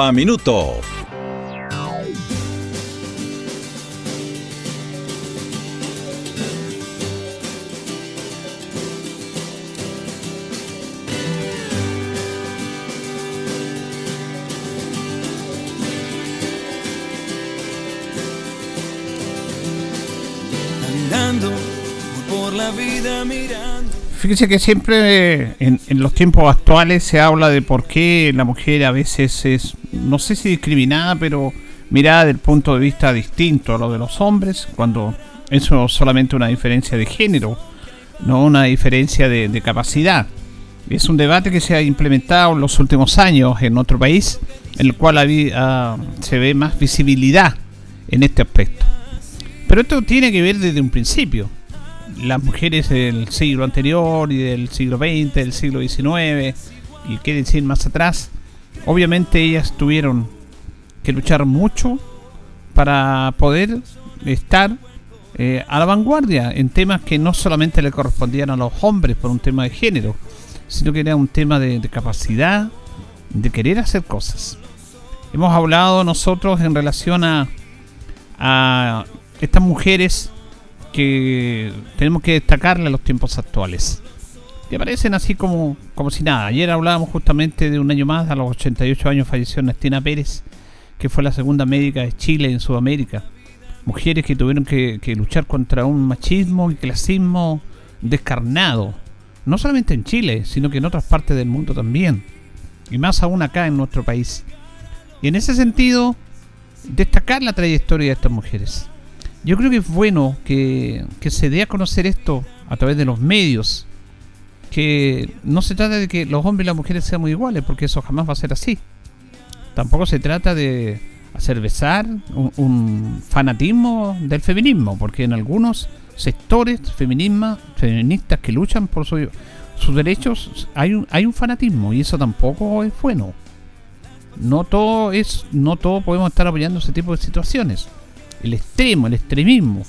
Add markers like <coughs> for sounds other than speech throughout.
a Minuto. Fíjese que siempre en, en los tiempos actuales se habla de por qué la mujer a veces es, no sé si discriminada, pero mirada del punto de vista distinto a lo de los hombres, cuando eso es solamente una diferencia de género, no una diferencia de, de capacidad. Es un debate que se ha implementado en los últimos años en nuestro país, en el cual ah, se ve más visibilidad en este aspecto. Pero esto tiene que ver desde un principio. Las mujeres del siglo anterior y del siglo XX, del siglo XIX, y qué decir más atrás, obviamente ellas tuvieron que luchar mucho para poder estar eh, a la vanguardia en temas que no solamente le correspondían a los hombres por un tema de género, sino que era un tema de, de capacidad, de querer hacer cosas. Hemos hablado nosotros en relación a, a estas mujeres que tenemos que destacarle a los tiempos actuales. Que parecen así como, como si nada. Ayer hablábamos justamente de un año más, a los 88 años falleció Ernestina Pérez, que fue la segunda médica de Chile en Sudamérica. Mujeres que tuvieron que, que luchar contra un machismo y clasismo descarnado. No solamente en Chile, sino que en otras partes del mundo también. Y más aún acá en nuestro país. Y en ese sentido, destacar la trayectoria de estas mujeres. Yo creo que es bueno que, se dé a conocer esto a través de los medios. Que no se trata de que los hombres y las mujeres sean muy iguales, porque eso jamás va a ser así. Tampoco se trata de hacer besar un, fanatismo del feminismo, porque en algunos sectores feministas que luchan por su- sus derechos hay un, hay un fanatismo y eso tampoco es bueno. No todo es, no todo podemos estar apoyando ese tipo de situaciones el extremo, el extremismo.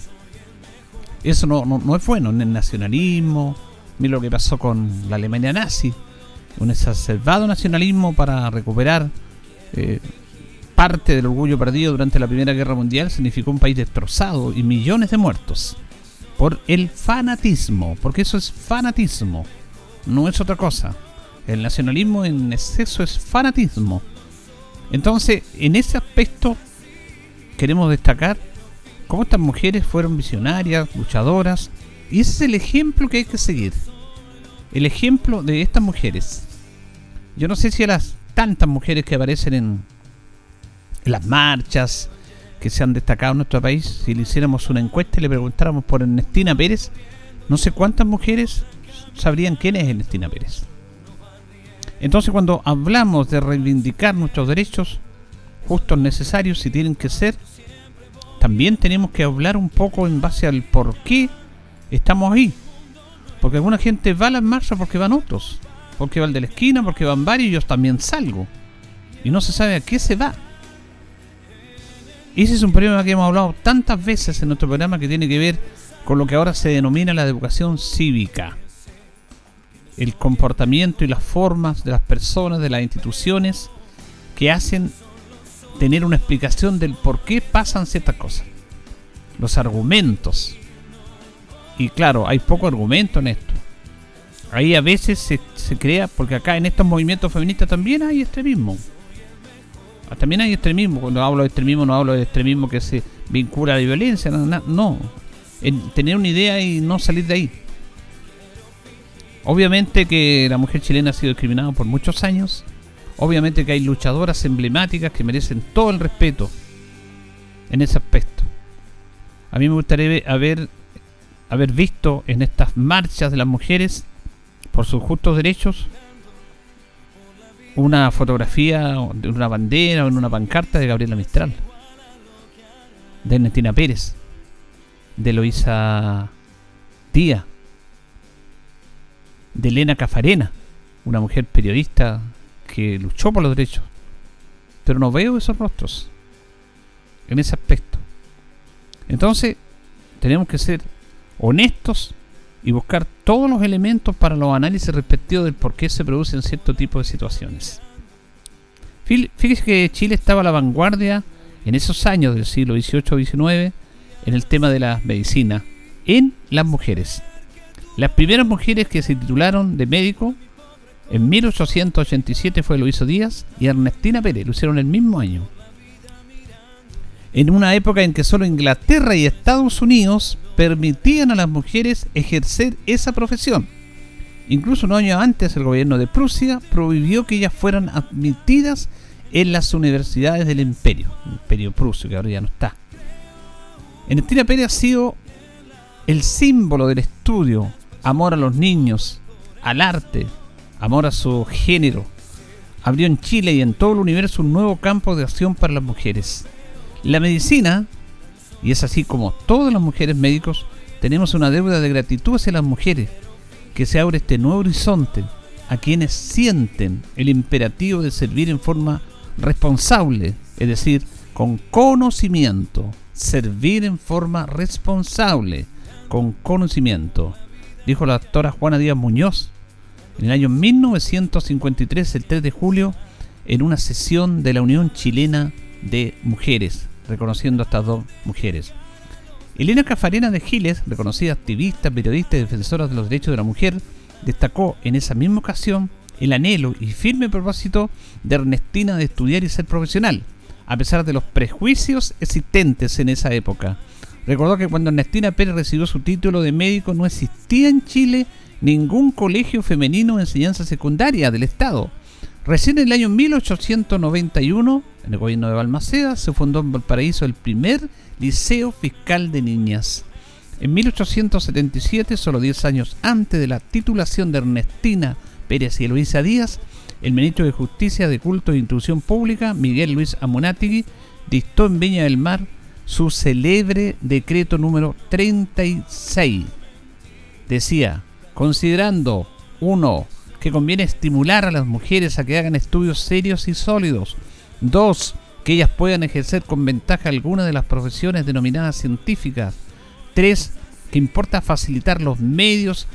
Eso no, no, es bueno en el nacionalismo. Mira lo que pasó con la Alemania nazi. Un exacerbado nacionalismo para recuperar eh, parte del orgullo perdido durante la Primera Guerra Mundial significó un país destrozado y millones de muertos. Por el fanatismo, porque eso es fanatismo, no es otra cosa. El nacionalismo en exceso es fanatismo. Entonces, en ese aspecto queremos destacar cómo estas mujeres fueron visionarias, luchadoras, y ese es el ejemplo que hay que seguir. El ejemplo de estas mujeres. Yo no sé si a las tantas mujeres que aparecen en, las marchas que se han destacado en nuestro país, si le hiciéramos una encuesta y le preguntáramos por Ernestina Pérez, no sé cuántas mujeres sabrían quién es Ernestina Pérez. Entonces cuando hablamos de reivindicar nuestros derechos, justos, necesarios y tienen que ser, también tenemos que hablar un poco en base al por qué estamos ahí. Porque alguna gente va a las marchas porque van otros. Porque va el de la esquina, porque van varios y yo también salgo. Y no se sabe a qué se va. Ese es un problema que hemos hablado tantas veces en nuestro programa que tiene que ver con lo que ahora se denomina la educación cívica. El comportamiento y las formas de las personas, de las instituciones que hacen tener una explicación del por qué pasan ciertas cosas. Los argumentos. Y claro, hay poco argumento en esto. Ahí a veces se, crea, porque acá en estos movimientos feministas también hay extremismo. Ah, También hay extremismo. Cuando hablo de extremismo no hablo de extremismo que se vincula a la violencia. No. En tener una idea y no salir de ahí. Obviamente que la mujer chilena ha sido discriminada por muchos años. Obviamente que hay luchadoras emblemáticas que merecen todo el respeto en ese aspecto. A mí me gustaría haber visto en estas marchas de las mujeres por sus justos derechos una fotografía de una bandera o en una pancarta de Gabriela Mistral, de Ernestina Pérez, de Loisa Díaz, de Elena Cafarena, una mujer periodista que luchó por los derechos. Pero no veo esos rostros en ese aspecto. Entonces, tenemos que ser honestos y buscar todos los elementos para los análisis respectivos del por qué se producen cierto tipo de situaciones. Fíjese que Chile estaba a la vanguardia en esos años del siglo XVIII-XIX en el tema de la medicina en las mujeres. Las primeras mujeres que se titularon de médico en 1887 fue Luiso Díaz y Ernestina Pérez, lo hicieron el mismo año. En una época en que solo Inglaterra y Estados Unidos permitían a las mujeres ejercer esa profesión. Incluso un año antes el gobierno de Prusia prohibió que ellas fueran admitidas en las universidades del imperio, imperio prusio que ahora ya no está. Ernestina Pérez ha sido el símbolo del estudio, amor a los niños, al arte, amor a su género. Abrió en Chile y en todo el universo un nuevo campo de acción para las mujeres. La medicina, y es así como todas las mujeres médicos, tenemos una deuda de gratitud hacia las mujeres, que se abre este nuevo horizonte a quienes sienten el imperativo de servir en forma responsable, es decir, con conocimiento, servir en forma responsable, con conocimiento, dijo la doctora Juana Díaz Muñoz en el año 1953, el 3 de julio, en una sesión de la Unión Chilena de Mujeres, reconociendo a estas dos mujeres. Elena Cafarena de Giles, reconocida activista, periodista y defensora de los derechos de la mujer, destacó en esa misma ocasión el anhelo y firme propósito de Ernestina de estudiar y ser profesional, a pesar de los prejuicios existentes en esa época. Recordó que cuando Ernestina Pérez recibió su título de médico no existía en Chile ningún colegio femenino de enseñanza secundaria del Estado. Recién en el año 1891, en el gobierno de Balmaceda, se fundó en Valparaíso el primer liceo fiscal de niñas. En 1877, solo 10 años antes de la titulación de Ernestina Pérez y Luisa Díaz, el ministro de Justicia de Culto e Instrucción Pública, Miguel Luis Amunátegui, dictó en Viña del Mar su célebre decreto número 36. Decía, considerando, uno, que conviene estimular a las mujeres a que hagan estudios serios y sólidos. Dos, que ellas puedan ejercer con ventaja alguna de las profesiones denominadas científicas. Tres, que importa facilitar los medios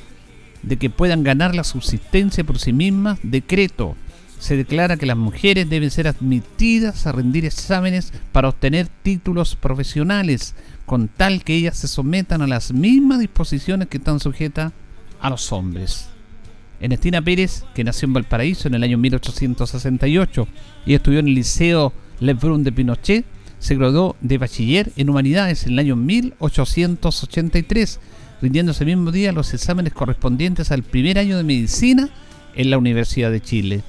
de que puedan ganar la subsistencia por sí mismas, decreto. Se declara que las mujeres deben ser admitidas a rendir exámenes para obtener títulos profesionales, con tal que ellas se sometan a las mismas disposiciones que están sujetas a los hombres. Ernestina Pérez, que nació en Valparaíso en el año 1868 y estudió en el Liceo Lebrun de Pinochet, se graduó de bachiller en humanidades en el año 1883 rindiendo ese mismo día los exámenes correspondientes al primer año de medicina en la Universidad de Chile.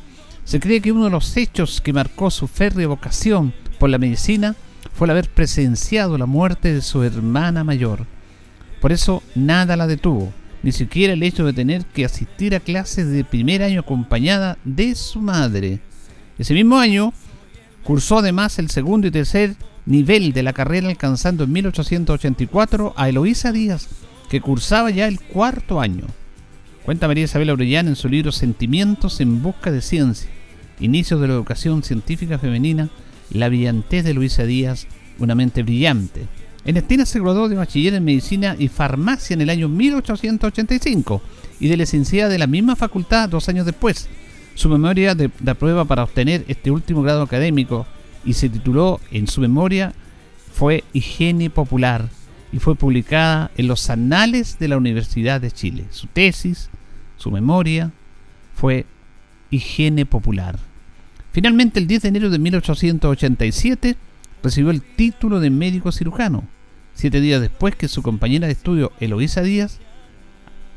Se cree que uno de los hechos que marcó su férrea vocación por la medicina fue el haber presenciado la muerte de su hermana mayor. Por eso nada la detuvo, ni siquiera el hecho de tener que asistir a clases de primer año acompañada de su madre. Ese mismo año cursó además el segundo y tercer nivel de la carrera alcanzando en 1884 a Eloísa Díaz, que cursaba ya el cuarto año. Cuenta María Isabel Orellana en su libro Sentimientos en busca de ciencia, inicios de la educación científica femenina, la brillantez de Luisa Díaz, una mente brillante. Ernestina se graduó de bachiller en medicina y farmacia en el año 1885 y de licenciada de la misma facultad dos años después. Su memoria de, prueba para obtener este último grado académico y se tituló en su memoria fue Higiene Popular y fue publicada en los Anales de la Universidad de Chile. Su tesis, su memoria, fue Higiene Popular. Finalmente, el 10 de enero de 1887, recibió el título de médico cirujano, siete días después que su compañera de estudio, Eloísa Díaz,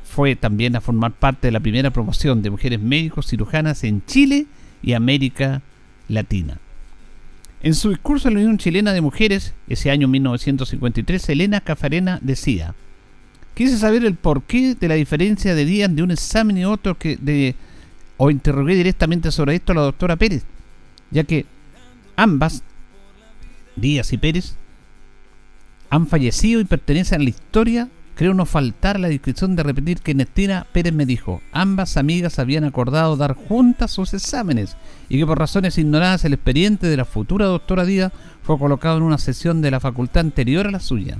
fue también a formar parte de la primera promoción de mujeres médicos cirujanas en Chile y América Latina. En su discurso en la Unión Chilena de Mujeres, ese año 1953, Elena Cafarena decía, quise saber el porqué de la diferencia de días de un examen y otro que de o interrogué directamente sobre esto a la doctora Pérez, ya que ambas, Díaz y Pérez, han fallecido y pertenecen a la historia. Creo no faltar la descripción de repetir que Nestina Pérez me dijo, ambas amigas habían acordado dar juntas sus exámenes y que por razones ignoradas el expediente de la futura doctora Díaz fue colocado en una sesión de la facultad anterior a la suya.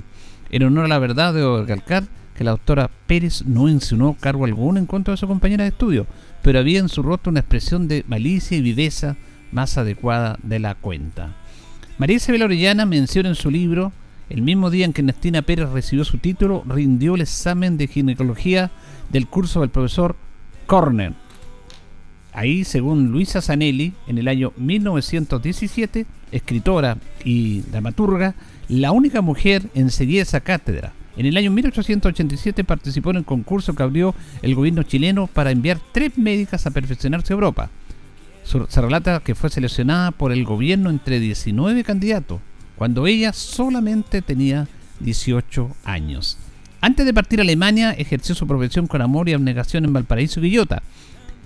En honor a la verdad debo recalcar que la doctora Pérez no insinuó cargo alguno en contra de su compañera de estudio, pero había en su rostro una expresión de malicia y viveza más adecuada de la cuenta. María Isabel Orellana menciona en su libro, el mismo día en que Nestina Pérez recibió su título, rindió el examen de ginecología del curso del profesor Corner. Ahí, según Luisa Zanelli, en el año 1917, escritora y dramaturga, la única mujer en seguir esa cátedra. En el año 1887 participó en el concurso que abrió el gobierno chileno para enviar tres médicas a perfeccionarse a Europa. Se relata que fue seleccionada por el gobierno entre 19 candidatos, cuando ella solamente tenía 18 años. Antes de partir a Alemania, ejerció su profesión con amor y abnegación en Valparaíso y Quillota.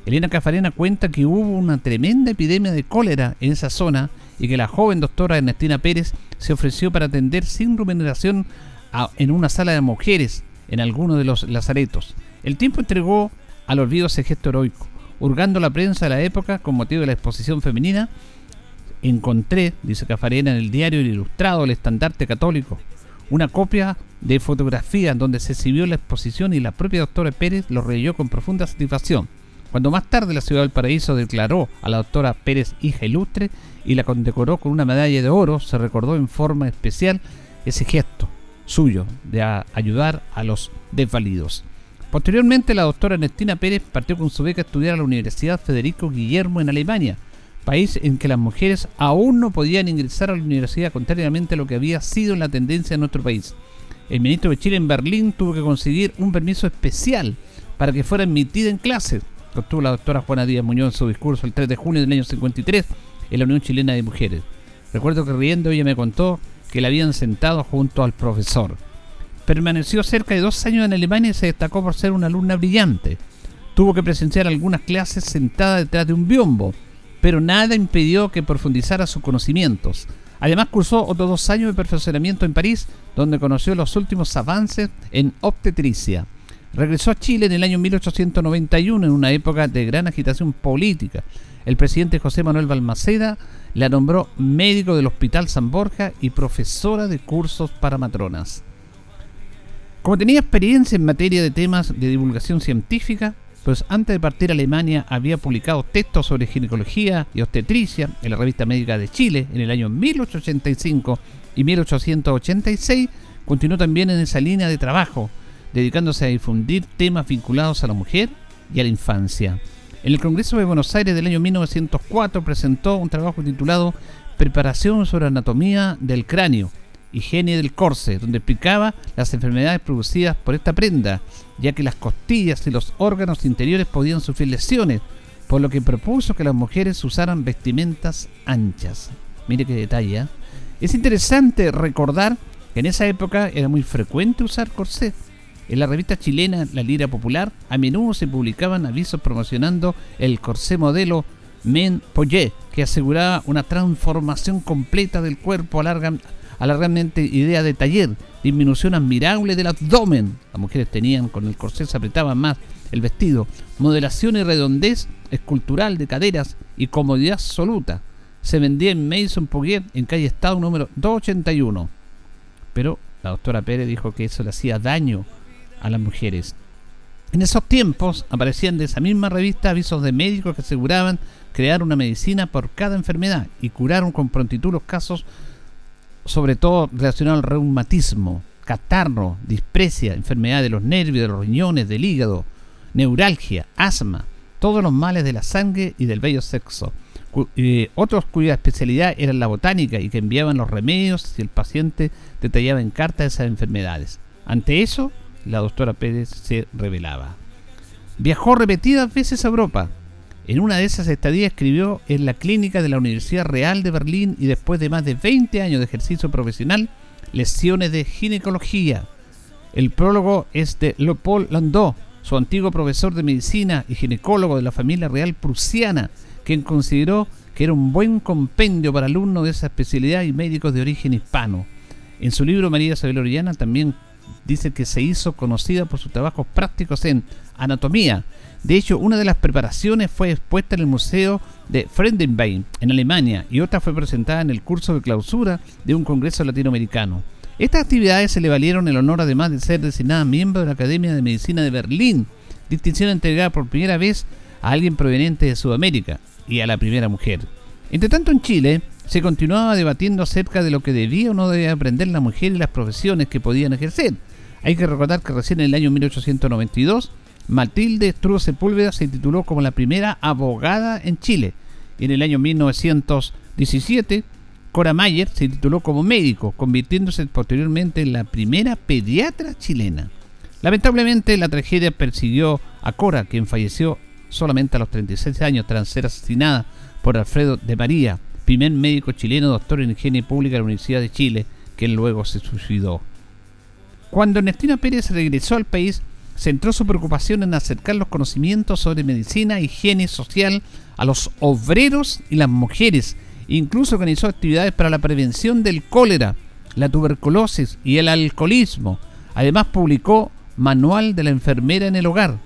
Elena Cafarena cuenta que hubo una tremenda epidemia de cólera en esa zona y que la joven doctora Ernestina Pérez se ofreció para atender sin remuneración en una sala de mujeres en alguno de los lazaretos. El tiempo entregó al olvido ese gesto heroico. Hurgando la prensa de la época con motivo de la exposición femenina, encontré, dice Cafarena, en el diario Ilustrado, el estandarte católico, una copia de fotografía donde se exhibió la exposición y la propia doctora Pérez lo reyó con profunda satisfacción. Cuando más tarde la ciudad del paraíso declaró a la doctora Pérez hija ilustre y la condecoró con una medalla de oro, se recordó en forma especial ese gesto suyo de ayudar a los desvalidos. Posteriormente, la doctora Ernestina Pérez partió con su beca a estudiar a la Universidad Federico Guillermo en Alemania, país en que las mujeres aún no podían ingresar a la universidad, contrariamente a lo que había sido la tendencia en nuestro país. El ministro de Chile en Berlín tuvo que conseguir un permiso especial para que fuera admitida en clases, obtuvo la doctora Juana Díaz Muñoz en su discurso el 3 de junio del año 53 en la Unión Chilena de Mujeres. Recuerdo que riendo ella me contó que la habían sentado junto al profesor. Permaneció cerca de dos años en Alemania y se destacó por ser una alumna brillante. Tuvo que presenciar algunas clases sentada detrás de un biombo, pero nada impidió que profundizara sus conocimientos. Además cursó otros dos años de perfeccionamiento en París, donde conoció los últimos avances en obstetricia. Regresó a Chile en el año 1891 en una época de gran agitación política. El presidente José Manuel Balmaceda la nombró médico del Hospital San Borja y profesora de cursos para matronas. Como tenía experiencia en materia de temas de divulgación científica, pues antes de partir a Alemania había publicado textos sobre ginecología y obstetricia en la revista médica de Chile en el año 1885 y 1886, continuó también en esa línea de trabajo, dedicándose a difundir temas vinculados a la mujer y a la infancia. En el Congreso de Buenos Aires del año 1904 presentó un trabajo titulado Preparación sobre anatomía del cráneo, higiene del corse, donde explicaba las enfermedades producidas por esta prenda, ya que las costillas y los órganos interiores podían sufrir lesiones, por lo que propuso que las mujeres usaran vestimentas anchas. Mire qué detalle. ¿eh? Es interesante recordar que en esa época era muy frecuente usar corsé en la revista chilena La Lira Popular a menudo se publicaban avisos promocionando el corsé modelo Men Poyet, que aseguraba una transformación completa del cuerpo, alargamente idea de taller, disminución admirable del abdomen. Las mujeres tenían con el corsé se apretaban más el vestido, modelación y redondez escultural de caderas y comodidad absoluta. Se vendía en Mason Poguet en calle Estado número 281. Pero la doctora Pérez dijo que eso le hacía daño a las mujeres. En esos tiempos aparecían de esa misma revista avisos de médicos que aseguraban crear una medicina por cada enfermedad y curaron con prontitud los casos, sobre todo relacionados al reumatismo, catarro, dispresia, enfermedad de los nervios, de los riñones, del hígado, neuralgia, asma, todos los males de la sangre y del bello sexo. Eh, otros cuya especialidad era la botánica y que enviaban los remedios si el paciente detallaba en carta esas enfermedades. Ante eso, la doctora Pérez se revelaba. Viajó repetidas veces a Europa. En una de esas estadías escribió en la clínica de la Universidad Real de Berlín y después de más de 20 años de ejercicio profesional, lesiones de ginecología. El prólogo es de Leopold Landau, su antiguo profesor de medicina y ginecólogo de la familia real prusiana, quien consideró que era un buen compendio para alumnos de esa especialidad y médicos de origen hispano. En su libro María Isabel Orellana también dice que se hizo conocida por sus trabajos prácticos en anatomía. De hecho, una de las preparaciones fue expuesta en el Museo de Frendenbein, en Alemania, y otra fue presentada en el curso de clausura de un congreso latinoamericano. Estas actividades se le valieron el honor además de ser designada miembro de la Academia de Medicina de Berlín, distinción entregada por primera vez a alguien proveniente de Sudamérica y a la primera mujer. Entre tanto, en Chile se continuaba debatiendo acerca de lo que debía o no debía aprender la mujer y las profesiones que podían ejercer. Hay que recordar que recién en el año 1892 Matilde Struve Sepúlveda se tituló como la primera abogada en Chile. Y en el año 1917 Cora Mayer se tituló como médico, convirtiéndose posteriormente en la primera pediatra chilena. Lamentablemente la tragedia persiguió a Cora, quien falleció solamente a los 36 años tras ser asesinada por Alfredo de María, primer médico chileno doctor en higiene pública de la Universidad de Chile, quien luego se suicidó. Cuando Ernestina Pérez regresó al país, centró su preocupación en acercar los conocimientos sobre medicina, higiene social a los obreros y las mujeres, Incluso organizó actividades para la prevención del cólera, la tuberculosis y el alcoholismo. Además publicó Manual de la enfermera en el hogar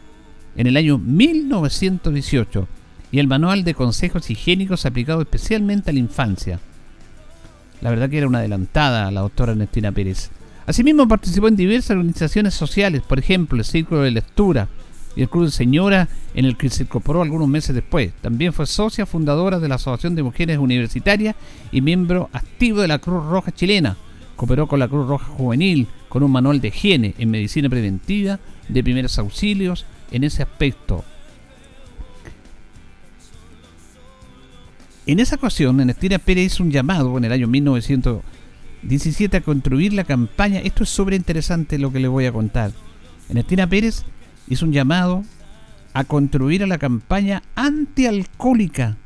en el año 1918 y el Manual de consejos higiénicos aplicado especialmente a la infancia. La verdad que era una adelantada la doctora Ernestina Pérez. Asimismo participó en diversas organizaciones sociales, por ejemplo el Círculo de Lectura, y el Club de Señora en el que se incorporó algunos meses después. También fue socia fundadora de la Asociación de Mujeres Universitarias y miembro activo de la Cruz Roja Chilena. Cooperó con la Cruz Roja Juvenil con un manual de higiene en medicina preventiva, de primeros auxilios en ese aspecto. En esa ocasión, Ernestina Pérez hizo un llamado en el año 1917 a construir la campaña. Esto es súper interesante lo que le voy a contar. Ernestina Pérez hizo un llamado a contribuir a la campaña antialcohólica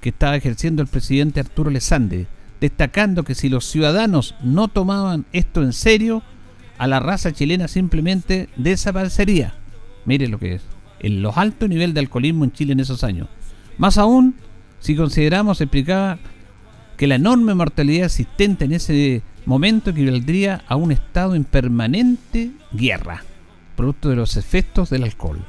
que estaba ejerciendo el presidente Arturo Lesande, destacando que si los ciudadanos no tomaban esto en serio, a la raza chilena simplemente desaparecería. Mire lo que es, en los altos niveles de alcoholismo en Chile en esos años. Más aún, si consideramos, explicaba, que la enorme mortalidad existente en ese momento equivaldría a un estado en permanente guerra producto de los efectos del alcohol.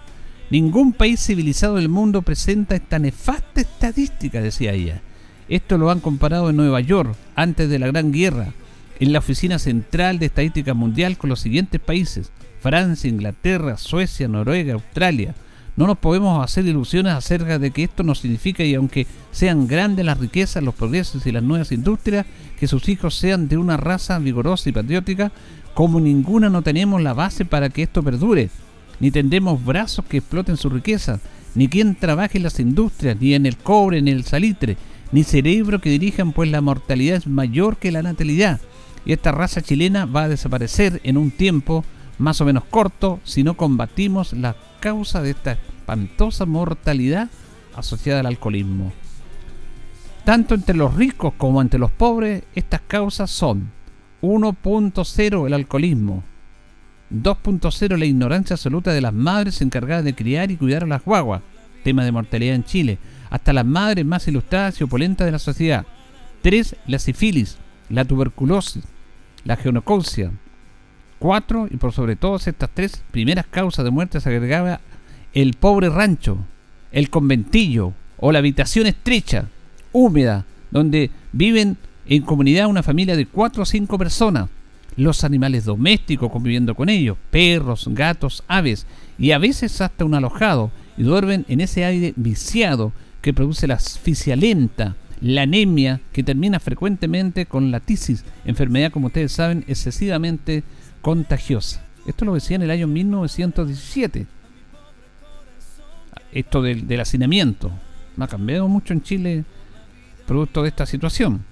Ningún país civilizado del mundo presenta esta nefasta estadística, decía ella. Esto lo han comparado en Nueva York, antes de la Gran Guerra, en la Oficina Central de Estadística Mundial con los siguientes países, Francia, Inglaterra, Suecia, Noruega, Australia. No nos podemos hacer ilusiones acerca de que esto no significa, y aunque sean grandes las riquezas, los progresos y las nuevas industrias, que sus hijos sean de una raza vigorosa y patriótica, como ninguna no tenemos la base para que esto perdure, ni tendremos brazos que exploten su riqueza, ni quien trabaje en las industrias, ni en el cobre, ni en el salitre, ni cerebro que dirijan, pues la mortalidad es mayor que la natalidad. Y esta raza chilena va a desaparecer en un tiempo más o menos corto si no combatimos la causa de esta espantosa mortalidad asociada al alcoholismo. Tanto entre los ricos como entre los pobres, estas causas son 1.0 el alcoholismo. 2.0 la ignorancia absoluta de las madres encargadas de criar y cuidar a las guaguas. Tema de mortalidad en Chile. Hasta las madres más ilustradas y opulentas de la sociedad. 3. La sífilis, la tuberculosis, la geonocausia. 4. Y por sobre todas estas tres primeras causas de muerte se agregaba el pobre rancho, el conventillo o la habitación estrecha, húmeda, donde viven en comunidad una familia de cuatro o cinco personas, los animales domésticos conviviendo con ellos, perros, gatos, aves y a veces hasta un alojado y duermen en ese aire viciado que produce la asfixia lenta, la anemia que termina frecuentemente con la tisis, enfermedad como ustedes saben excesivamente contagiosa. Esto lo decía en el año 1917. Esto del, hacinamiento. No ha cambiado mucho en Chile producto de esta situación.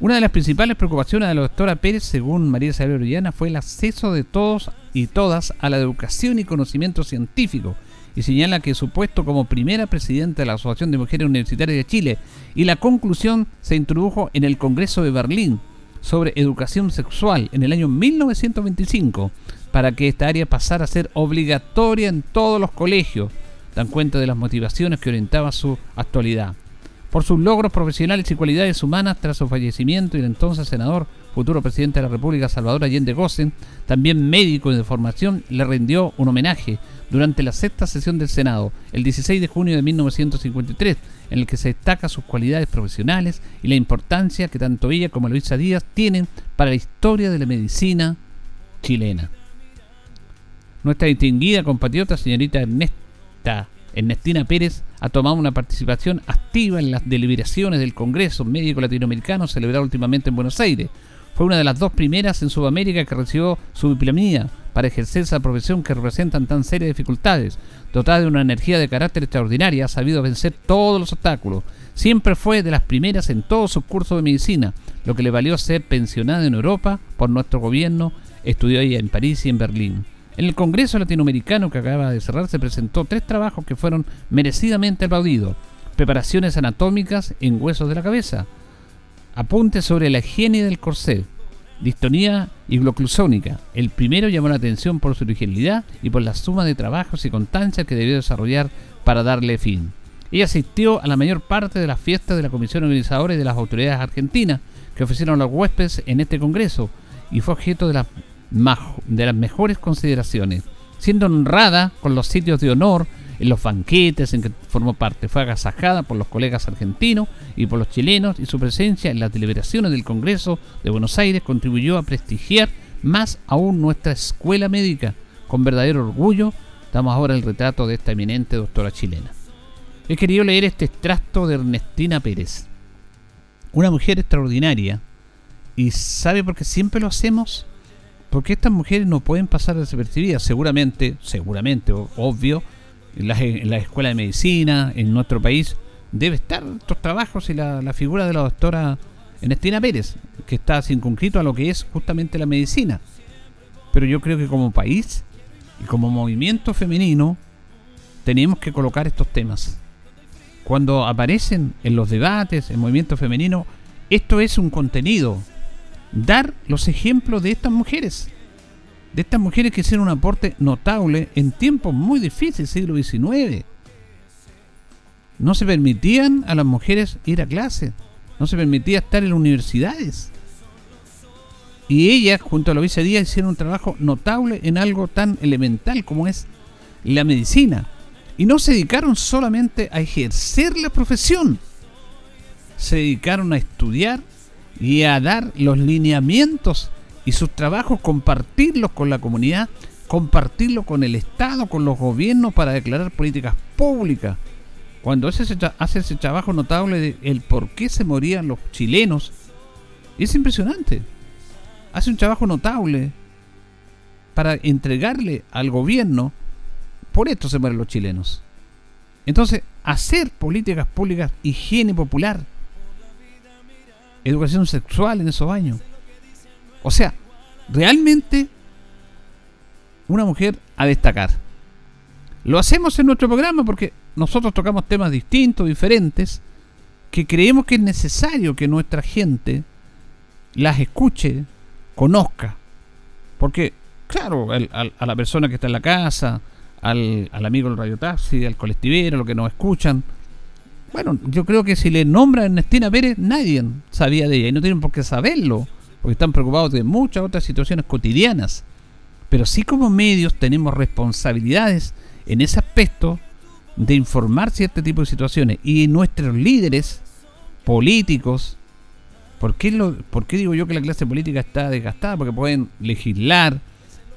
Una de las principales preocupaciones de la doctora Pérez, según María Isabel Orellana, fue el acceso de todos y todas a la educación y conocimiento científico, y señala que su puesto como primera presidenta de la Asociación de Mujeres Universitarias de Chile y la conclusión se introdujo en el Congreso de Berlín sobre educación sexual en el año 1925, para que esta área pasara a ser obligatoria en todos los colegios. Dan cuenta de las motivaciones que orientaban su actualidad. Por sus logros profesionales y cualidades humanas tras su fallecimiento y el entonces senador, futuro presidente de la República, Salvador Allende Gossen, también médico de formación, le rindió un homenaje durante la sexta sesión del Senado, el 16 de junio de 1953, en el que se destaca sus cualidades profesionales y la importancia que tanto ella como Luisa Díaz tienen para la historia de la medicina chilena. Nuestra distinguida compatriota, señorita Ernesta Ernestina Pérez, ha tomado una participación activa en las deliberaciones del Congreso Médico Latinoamericano celebrado últimamente en Buenos Aires. Fue una de las dos primeras en Sudamérica que recibió su diplomía para ejercer esa profesión que representan tan serias dificultades. Dotada de una energía de carácter extraordinaria, ha sabido vencer todos los obstáculos. Siempre fue de las primeras en todos sus cursos de medicina, lo que le valió ser pensionada en Europa por nuestro gobierno. Estudió ella en París y en Berlín. En el Congreso Latinoamericano que acaba de cerrar se presentó tres trabajos que fueron merecidamente aplaudidos. Preparaciones anatómicas en huesos de la cabeza. Apuntes sobre la higiene del corset distonía y gloclusónica. El primero llamó la atención por su originalidad y por la suma de trabajos y constancia que debió desarrollar para darle fin. Ella asistió a la mayor parte de las fiestas de la Comisión Organizadora y de las autoridades argentinas que ofrecieron los huéspedes en este congreso y fue objeto de las mejores consideraciones, siendo honrada con los sitios de honor en los banquetes en que formó parte. Fue agasajada por los colegas argentinos y por los chilenos y su presencia en las deliberaciones del Congreso de Buenos Aires contribuyó a prestigiar más aún nuestra escuela médica. Con verdadero orgullo damos ahora el retrato de esta eminente doctora chilena. He querido leer este extracto de Ernestina Pérez, una mujer extraordinaria. ¿Y sabe por qué siempre lo hacemos? Porque estas mujeres no pueden pasar desapercibidas, seguramente, seguramente, obvio, en la, en escuela de medicina, en nuestro país, debe estar estos trabajos y la, figura de la doctora Ernestina Pérez, que está circunscrito a lo que es justamente la medicina. Pero yo creo que como país y como movimiento femenino tenemos que colocar estos temas. Cuando aparecen en los debates, en movimiento femenino, esto es un contenido. Dar los ejemplos de estas mujeres de estas mujeres que hicieron un aporte notable en tiempos muy difíciles, siglo XIX. No se permitían a las mujeres ir a clase, no se permitía estar en universidades. Y ellas, junto a la Díaz, hicieron un trabajo notable en algo tan elemental como es la medicina. Y no se dedicaron solamente a ejercer la profesión, se dedicaron a estudiar y a dar los lineamientos y sus trabajos compartirlos con la comunidad, compartirlos con el Estado, con los gobiernos para declarar políticas públicas. Cuando hace ese, hace ese trabajo notable de el por qué se morían los chilenos, es impresionante. Hace un trabajo notable para entregarle al gobierno, por esto se mueren los chilenos. Entonces, hacer políticas públicas, higiene popular, educación sexual en esos años, o sea, realmente una mujer a destacar. Lo hacemos en nuestro programa porque nosotros tocamos temas distintos, diferentes, que creemos que es necesario que nuestra gente las escuche, conozca. Porque, claro, a la persona que está en la casa, al, al amigo del radiotaxi, al colectivero, lo que nos escuchan, bueno, yo creo que si le nombra Ernestina Pérez, nadie sabía de ella y no tienen por qué saberlo porque están preocupados de muchas otras situaciones cotidianas. Pero sí como medios tenemos responsabilidades en ese aspecto de informar cierto tipo de situaciones. Y nuestros líderes políticos, ¿por qué, lo, ¿por qué digo yo que la clase política está desgastada? Porque pueden legislar,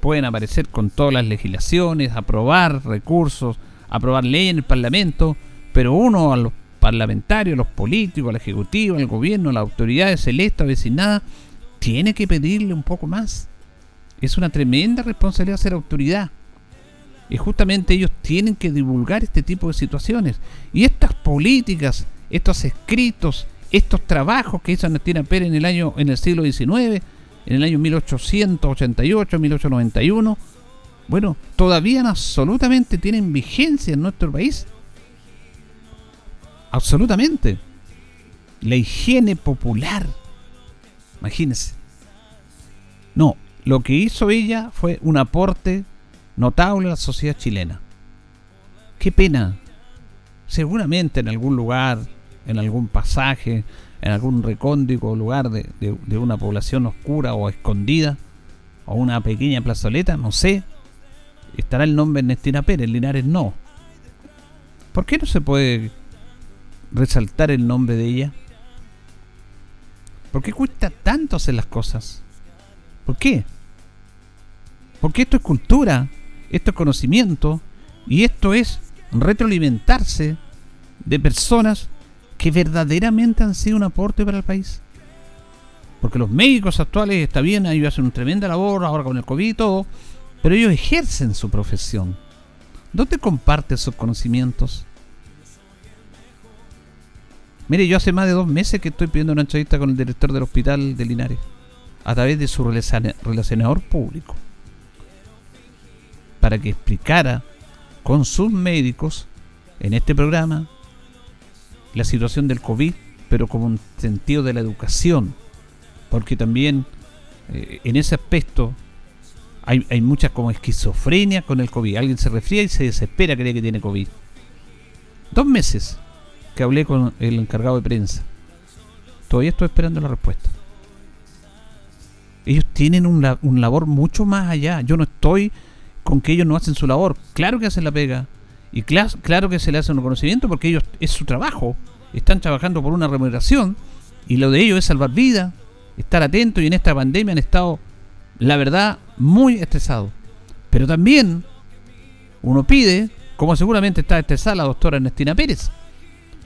pueden aparecer con todas las legislaciones, aprobar recursos, aprobar leyes en el Parlamento, pero uno a los parlamentarios, a los políticos, al Ejecutivo, al gobierno, a las autoridades electas, vecinada, tiene que pedirle un poco más. Es una tremenda responsabilidad ser autoridad. Y justamente ellos tienen que divulgar este tipo de situaciones. Y estas políticas, estos escritos, estos trabajos que hizo Ernestina Pérez en el año, en el siglo XIX, en el año 1888, 1891, bueno, todavía absolutamente tienen vigencia en nuestro país. Absolutamente. La higiene popular Imagínense. No, lo que hizo ella fue un aporte notable a la sociedad chilena. Qué pena. Seguramente en algún lugar, en algún pasaje, en algún recóndito lugar de, de una población oscura o escondida, o una pequeña plazoleta, no sé, estará el nombre Ernestina Pérez, Linares no. ¿Por qué no se puede resaltar el nombre de ella? ¿Por qué cuesta tanto hacer las cosas? ¿Por qué? Porque esto es cultura, esto es conocimiento y esto es retroalimentarse de personas que verdaderamente han sido un aporte para el país. Porque los médicos actuales, está bien, ellos hacen una tremenda labor ahora con el COVID y todo, pero ellos ejercen su profesión. ¿Dónde comparte esos conocimientos? Mire, yo hace más de dos meses que estoy pidiendo una entrevista con el director del hospital de Linares, a través de su relacionador público, para que explicara con sus médicos en este programa la situación del COVID, pero como un sentido de la educación, porque también eh, en ese aspecto hay, hay muchas como esquizofrenia con el COVID. Alguien se resfría y se desespera, cree que tiene COVID. Dos meses que hablé con el encargado de prensa. Todavía estoy esperando la respuesta. Ellos tienen un, un labor mucho más allá. Yo no estoy con que ellos no hacen su labor. Claro que hacen la pega. Y claro que se le hace un reconocimiento porque ellos es su trabajo. Están trabajando por una remuneración. Y lo de ellos es salvar vidas, estar atentos. Y en esta pandemia han estado, la verdad, muy estresados. Pero también uno pide, como seguramente está estresada la doctora Ernestina Pérez,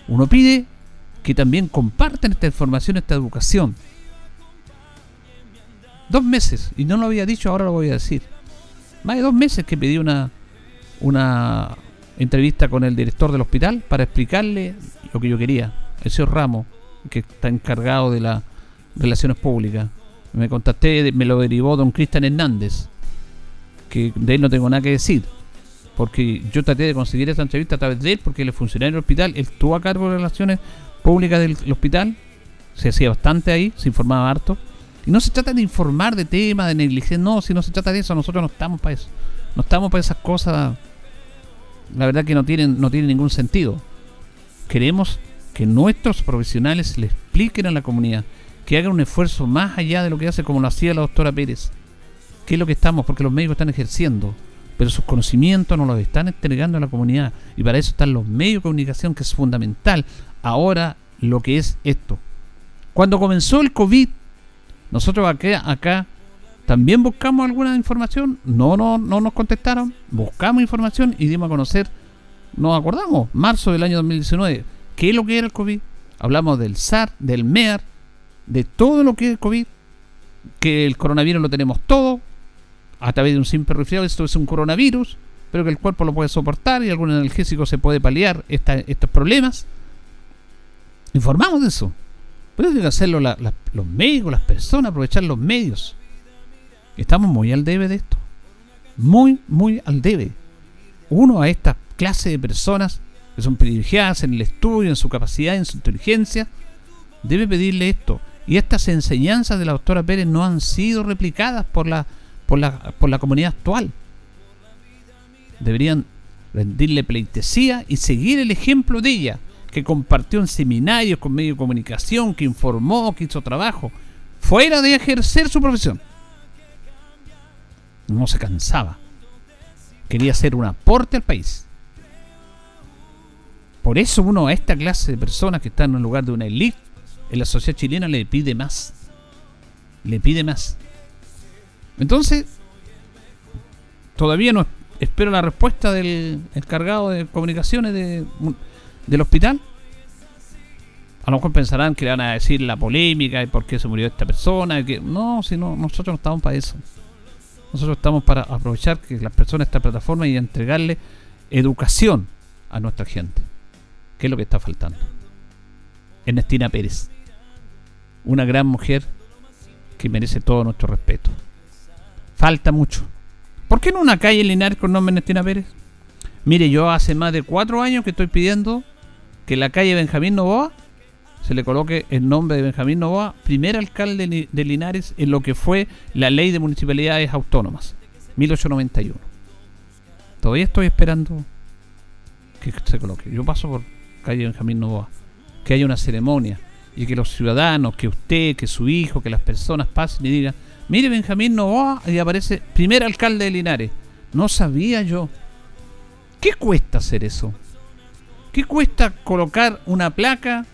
uno pide que también compartan esta información, esta educación. Dos meses, y no lo había dicho, ahora lo voy a decir. Más de dos meses que pedí una, una entrevista con el director del hospital para explicarle lo que yo quería. El señor Ramos, que está encargado de las relaciones públicas. Me contacté, me lo derivó don Cristian Hernández, que de él no tengo nada que decir porque yo traté de conseguir esa entrevista a través de él, porque él es funcionario del hospital, él estuvo a cargo de relaciones públicas del, hospital, se hacía bastante ahí, se informaba harto. Y no se trata de informar de temas, de negligencia, no, si no se trata de eso, nosotros no estamos para eso. No estamos para esas cosas, la verdad que no tienen, no tienen ningún sentido. Queremos que nuestros profesionales le expliquen a la comunidad, que hagan un esfuerzo más allá de lo que hace como lo hacía la doctora Pérez. ¿Qué es lo que estamos? Porque los médicos están ejerciendo pero sus conocimientos nos los están entregando a la comunidad y para eso están los medios de comunicación que es fundamental. Ahora lo que es esto. Cuando comenzó el COVID, nosotros acá, acá también buscamos alguna información, no, no, no nos contestaron, buscamos información y dimos a conocer, nos acordamos, marzo del año 2019, qué es lo que era el COVID. Hablamos del SAR, del MEAR, de todo lo que es el COVID, que el coronavirus lo tenemos todo, a través de un simple resfriado. Esto es un coronavirus, pero que el cuerpo lo puede soportar y algún analgésico se puede paliar estos problemas. Informamos de eso. Pero tienen que hacerlo los médicos, las personas, aprovechar los medios. Estamos muy al debe de esto. Muy, muy al debe. Uno a esta clase de personas que son privilegiadas en el estudio, en su capacidad, en su inteligencia, debe pedirle esto. Y estas enseñanzas de la doctora Pérez no han sido replicadas por la por la, por la comunidad actual. Deberían rendirle pleitesía y seguir el ejemplo de ella, que compartió en seminarios con medios de comunicación, que informó, que hizo trabajo, fuera de ejercer su profesión. No se cansaba. Quería hacer un aporte al país. Por eso uno a esta clase de personas que están en el lugar de una élite en la sociedad chilena le pide más. Le pide más. Entonces, todavía no espero la respuesta del encargado de comunicaciones del hospital. A lo mejor pensarán que le van a decir la polémica y por qué se murió esta persona. Que, no, si no, nosotros no estamos para eso. Nosotros estamos para aprovechar que las personas esta plataforma y entregarle educación a nuestra gente. ¿Qué es lo que está faltando? Ernestina Pérez. Una gran mujer que merece todo nuestro respeto. Falta mucho. ¿Por qué no una calle lineal con nombre Ernestina Pérez? Mire, yo hace más de cuatro años que estoy pidiendo que la calle Benjamín Novoa se le coloque el nombre de Benjamín Novoa, primer alcalde de Linares en lo que fue la ley de municipalidades autónomas, 1891. Todavía estoy esperando que se coloque. Yo paso por calle Benjamín Novoa, que haya una ceremonia y que los ciudadanos, que usted, que su hijo, que las personas pasen y digan, mire Benjamín Novoa y aparece primer alcalde de Linares. No sabía yo. ¿Qué cuesta hacer eso? ¿Qué cuesta colocar una placa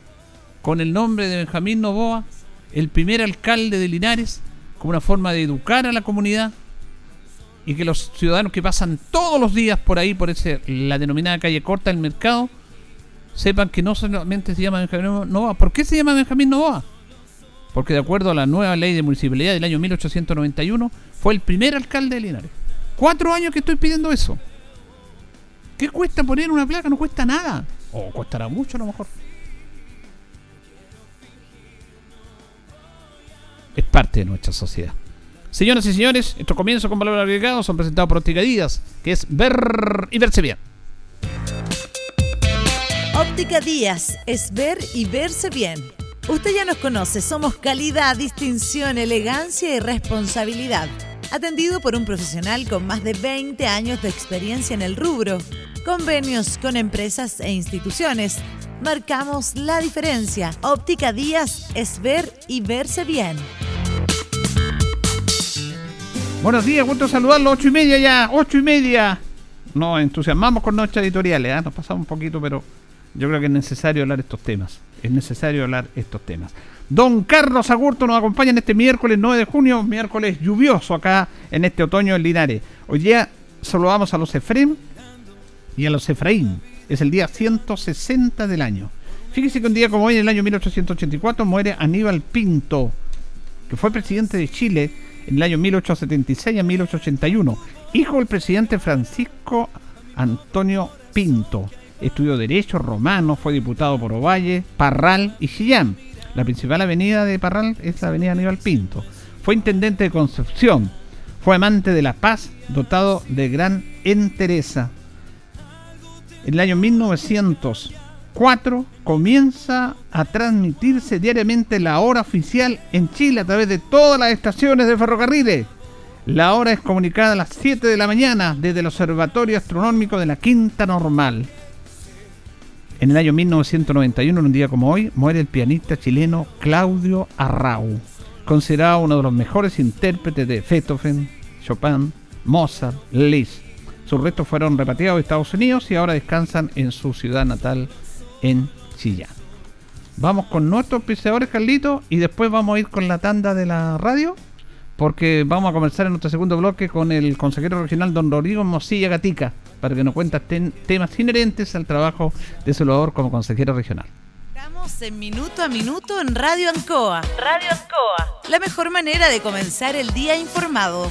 con el nombre de Benjamín Novoa, el primer alcalde de Linares, como una forma de educar a la comunidad? Y que los ciudadanos que pasan todos los días por ahí, por ese, la denominada calle corta del mercado, sepan que no solamente se llama Benjamín Novoa. ¿Por qué se llama Benjamín Novoa? Porque de acuerdo a la nueva ley de municipalidad del año 1891, fue el primer alcalde de Linares. Cuatro años que estoy pidiendo eso. ¿Qué cuesta poner una placa? No cuesta nada. O costará mucho a lo mejor. Es parte de nuestra sociedad. Señoras y señores, estos comienzos con valor agregado son presentados por Óptica Díaz, que es ver y verse bien. Óptica Díaz es ver y verse bien. Usted ya nos conoce, somos calidad, distinción, elegancia y responsabilidad atendido por un profesional con más de 20 años de experiencia en el rubro, convenios con empresas e instituciones. Marcamos la diferencia. Óptica Díaz es ver y verse bien. Buenos días, gusto saludarlo. Ocho y media ya, ocho y media. Nos entusiasmamos con nuestras editoriales, ¿eh? nos pasamos un poquito, pero yo creo que es necesario hablar estos temas. Es necesario hablar estos temas. Don Carlos Agurto nos acompaña en este miércoles 9 de junio, miércoles lluvioso acá en este otoño en Linares. Hoy día saludamos a los Efrem y a los Efraín. Es el día 160 del año. Fíjese que un día como hoy, en el año 1884, muere Aníbal Pinto, que fue presidente de Chile en el año 1876 a 1881, hijo del presidente Francisco Antonio Pinto. Estudió Derecho Romano, fue diputado por Ovalle, Parral y Chillán la principal avenida de Parral es la avenida Aníbal Pinto. Fue intendente de Concepción. Fue amante de la paz, dotado de gran entereza. En el año 1904 comienza a transmitirse diariamente la hora oficial en Chile a través de todas las estaciones de ferrocarriles. La hora es comunicada a las 7 de la mañana desde el Observatorio Astronómico de la Quinta Normal. En el año 1991, en un día como hoy, muere el pianista chileno Claudio Arrau, considerado uno de los mejores intérpretes de Beethoven, Chopin, Mozart, Liszt. Sus restos fueron repatriados a Estados Unidos y ahora descansan en su ciudad natal, en Chillán. Vamos con nuestros piseadores, Carlito, y después vamos a ir con la tanda de la radio, porque vamos a comenzar en nuestro segundo bloque con el consejero regional don Rodrigo Mosilla Gatica para que nos cuente temas inherentes al trabajo de su labor como consejero regional. Estamos en Minuto a Minuto en Radio Ancoa. Radio Ancoa. La mejor manera de comenzar el día informado.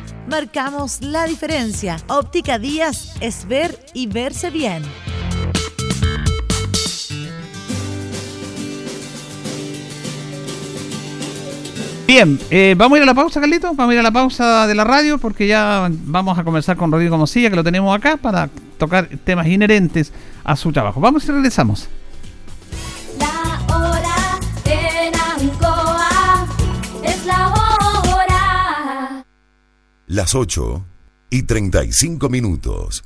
Marcamos la diferencia. Óptica Díaz es ver y verse bien. Bien, eh, vamos a ir a la pausa, Carlito. Vamos a ir a la pausa de la radio porque ya vamos a conversar con Rodrigo Mosilla, que lo tenemos acá, para tocar temas inherentes a su trabajo. Vamos y regresamos. Las 8 y 35 minutos.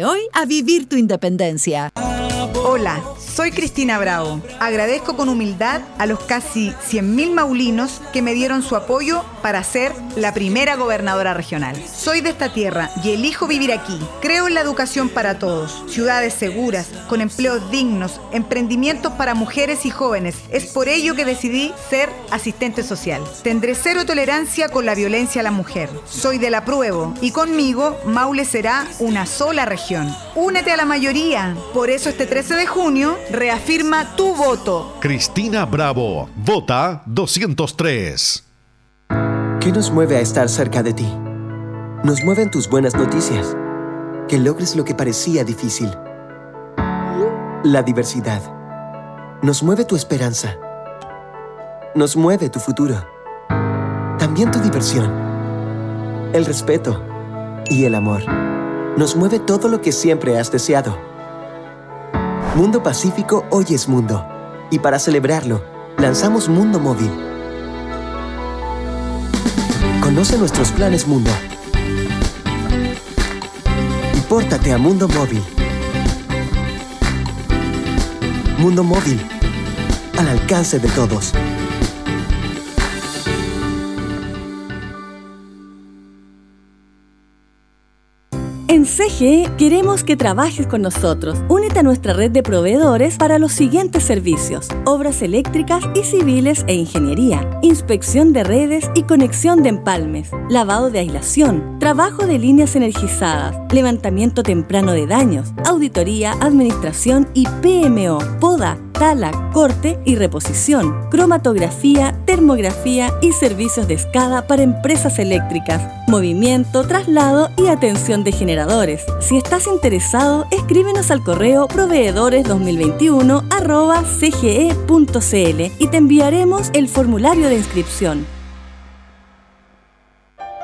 hoy a vivir tu independencia. Hola, soy Cristina Bravo. Agradezco con humildad a los casi 100.000 maulinos que me dieron su apoyo para ser la primera gobernadora regional. Soy de esta tierra y elijo vivir aquí. Creo en la educación para todos, ciudades seguras, con empleos dignos, emprendimientos para mujeres y jóvenes. Es por ello que decidí ser asistente social. Tendré cero tolerancia con la violencia a la mujer. Soy de la pruebo y conmigo Maule será una sola región. Únete a la mayoría. Por eso este 13 de junio reafirma tu voto. Cristina Bravo, vota 203. ¿Qué nos mueve a estar cerca de ti? Nos mueven tus buenas noticias. Que logres lo que parecía difícil. La diversidad. Nos mueve tu esperanza. Nos mueve tu futuro. También tu diversión. El respeto. Y el amor. Nos mueve todo lo que siempre has deseado. Mundo Pacífico hoy es mundo. Y para celebrarlo, lanzamos Mundo Móvil. Conoce nuestros planes Mundo. Y pórtate a Mundo Móvil. Mundo Móvil. Al alcance de todos. CGE queremos que trabajes con nosotros. Únete a nuestra red de proveedores para los siguientes servicios: obras eléctricas y civiles e ingeniería, inspección de redes y conexión de empalmes, lavado de aislación, trabajo de líneas energizadas, levantamiento temprano de daños, auditoría, administración y PMO, poda, tala, corte y reposición, cromatografía, termografía y servicios de escala para empresas eléctricas, movimiento, traslado y atención de generadores. Si estás interesado, escríbenos al correo proveedores2021 y te enviaremos el formulario de inscripción.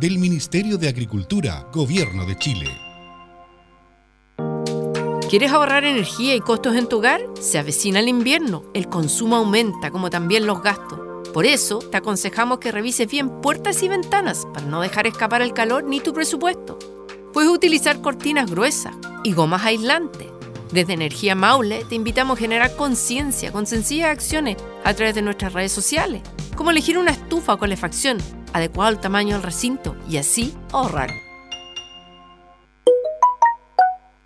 del Ministerio de Agricultura, Gobierno de Chile. ¿Quieres ahorrar energía y costos en tu hogar? Se avecina el invierno, el consumo aumenta, como también los gastos. Por eso, te aconsejamos que revises bien puertas y ventanas para no dejar escapar el calor ni tu presupuesto. Puedes utilizar cortinas gruesas y gomas aislantes. Desde Energía Maule te invitamos a generar conciencia con sencillas acciones a través de nuestras redes sociales, como elegir una estufa o calefacción adecuado al tamaño del recinto y así ahorrar.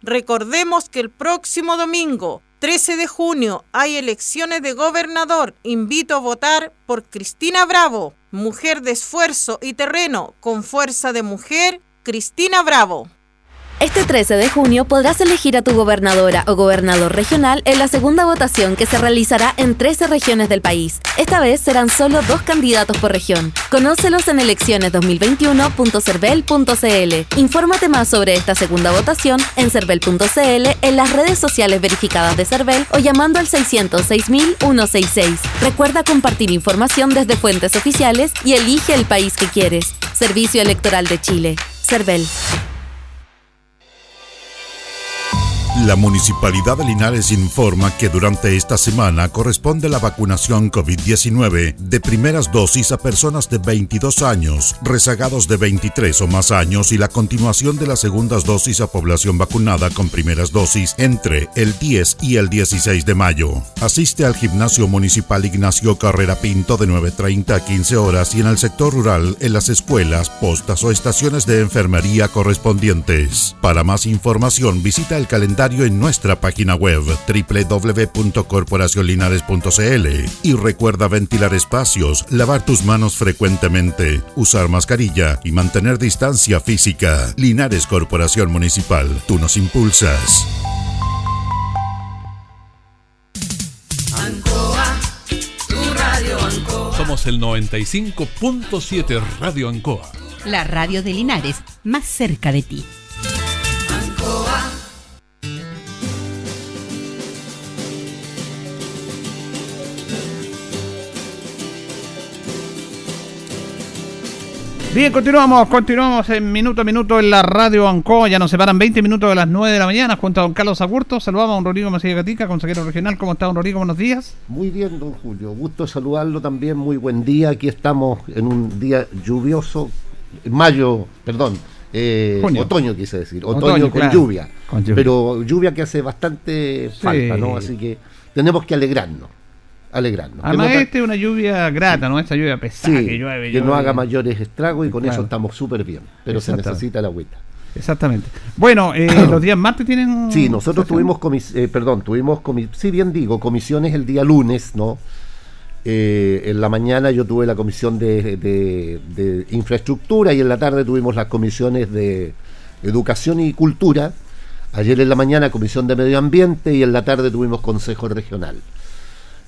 Recordemos que el próximo domingo, 13 de junio, hay elecciones de gobernador. Invito a votar por Cristina Bravo, mujer de esfuerzo y terreno, con fuerza de mujer, Cristina Bravo. Este 13 de junio podrás elegir a tu gobernadora o gobernador regional en la segunda votación que se realizará en 13 regiones del país. Esta vez serán solo dos candidatos por región. Conócelos en elecciones2021.cervel.cl. Infórmate más sobre esta segunda votación en cervel.cl, en las redes sociales verificadas de Cervel o llamando al 606.166. Recuerda compartir información desde fuentes oficiales y elige el país que quieres. Servicio Electoral de Chile. Cervel. La Municipalidad de Linares informa que durante esta semana corresponde la vacunación COVID-19 de primeras dosis a personas de 22 años, rezagados de 23 o más años y la continuación de las segundas dosis a población vacunada con primeras dosis entre el 10 y el 16 de mayo. Asiste al Gimnasio Municipal Ignacio Carrera Pinto de 9.30 a 15 horas y en el sector rural en las escuelas, postas o estaciones de enfermería correspondientes. Para más información visita el calendario en nuestra página web www.corporacionlinares.cl y recuerda ventilar espacios, lavar tus manos frecuentemente, usar mascarilla y mantener distancia física. Linares Corporación Municipal, tú nos impulsas. Somos el 95.7 Radio Ancoa. La radio de Linares, más cerca de ti. Bien, continuamos, continuamos en minuto a minuto en la radio Ancoa. Ya nos separan 20 minutos de las 9 de la mañana junto a don Carlos Agurto. Saludamos a don Rodrigo Macías Gatica, consejero regional. ¿Cómo está don Rodrigo? Buenos días. Muy bien, don Julio. Gusto saludarlo también. Muy buen día. Aquí estamos en un día lluvioso. Mayo, perdón, eh, otoño quise decir. Otoño, con, lluvia. Pero lluvia que hace bastante falta, ¿no? Así que tenemos que alegrarnos alegrarnos. Además, este es una lluvia grata, ¿no? Esta lluvia pesada que llueve. Que no haga mayores estragos y con eso estamos súper bien. Pero se necesita la agüita. Exactamente. Bueno, eh, <coughs> los días martes tienen. Sí, nosotros tuvimos, eh, perdón, tuvimos, sí, bien digo, comisiones el día lunes, ¿no? Eh, en la mañana yo tuve la comisión de, de, infraestructura y en la tarde tuvimos las comisiones de educación y cultura. Ayer en la mañana comisión de medio ambiente y en la tarde tuvimos consejo regional.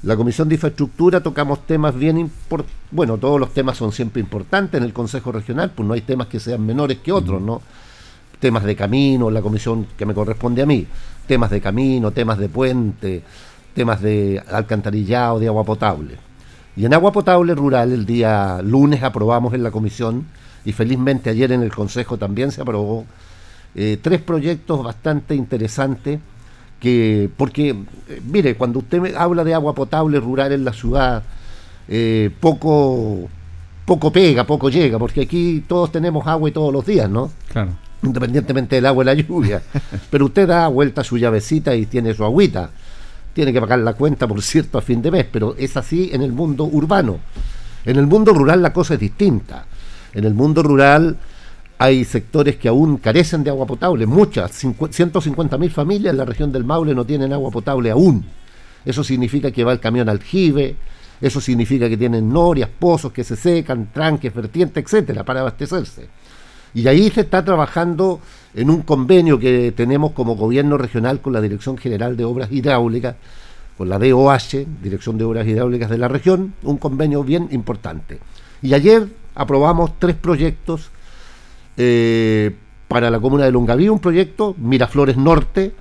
La Comisión de Infraestructura tocamos temas bien importantes. Bueno, todos los temas son siempre importantes en el Consejo Regional, pues no hay temas que sean menores que otros, ¿no? Temas de camino, la comisión que me corresponde a mí, temas de camino, temas de puente, temas de alcantarillado, de agua potable. Y en agua potable rural, el día lunes aprobamos en la comisión, y felizmente ayer en el Consejo también se aprobó, eh, tres proyectos bastante interesantes que porque eh, mire cuando usted habla de agua potable rural en la ciudad eh, poco poco pega poco llega porque aquí todos tenemos agua y todos los días no claro. Independientemente del agua y la lluvia. <laughs> Pero usted da vuelta a su llavecita y tiene su agüita. Tiene que pagar la cuenta por cierto a fin de mes pero es así en el mundo urbano. En el mundo rural la cosa es distinta. En el mundo rural hay sectores que aún carecen de agua potable, muchas, 150.000 familias en la región del Maule no tienen agua potable aún. Eso significa que va el camión aljibe, eso significa que tienen norias, pozos que se secan, tranques, vertientes, etcétera, para abastecerse. Y ahí se está trabajando en un convenio que tenemos como gobierno regional con la Dirección General de Obras Hidráulicas, con la DOH, Dirección de Obras Hidráulicas de la región, un convenio bien importante. Y ayer aprobamos tres proyectos eh, para la comuna de Longaví, un proyecto, Miraflores Norte,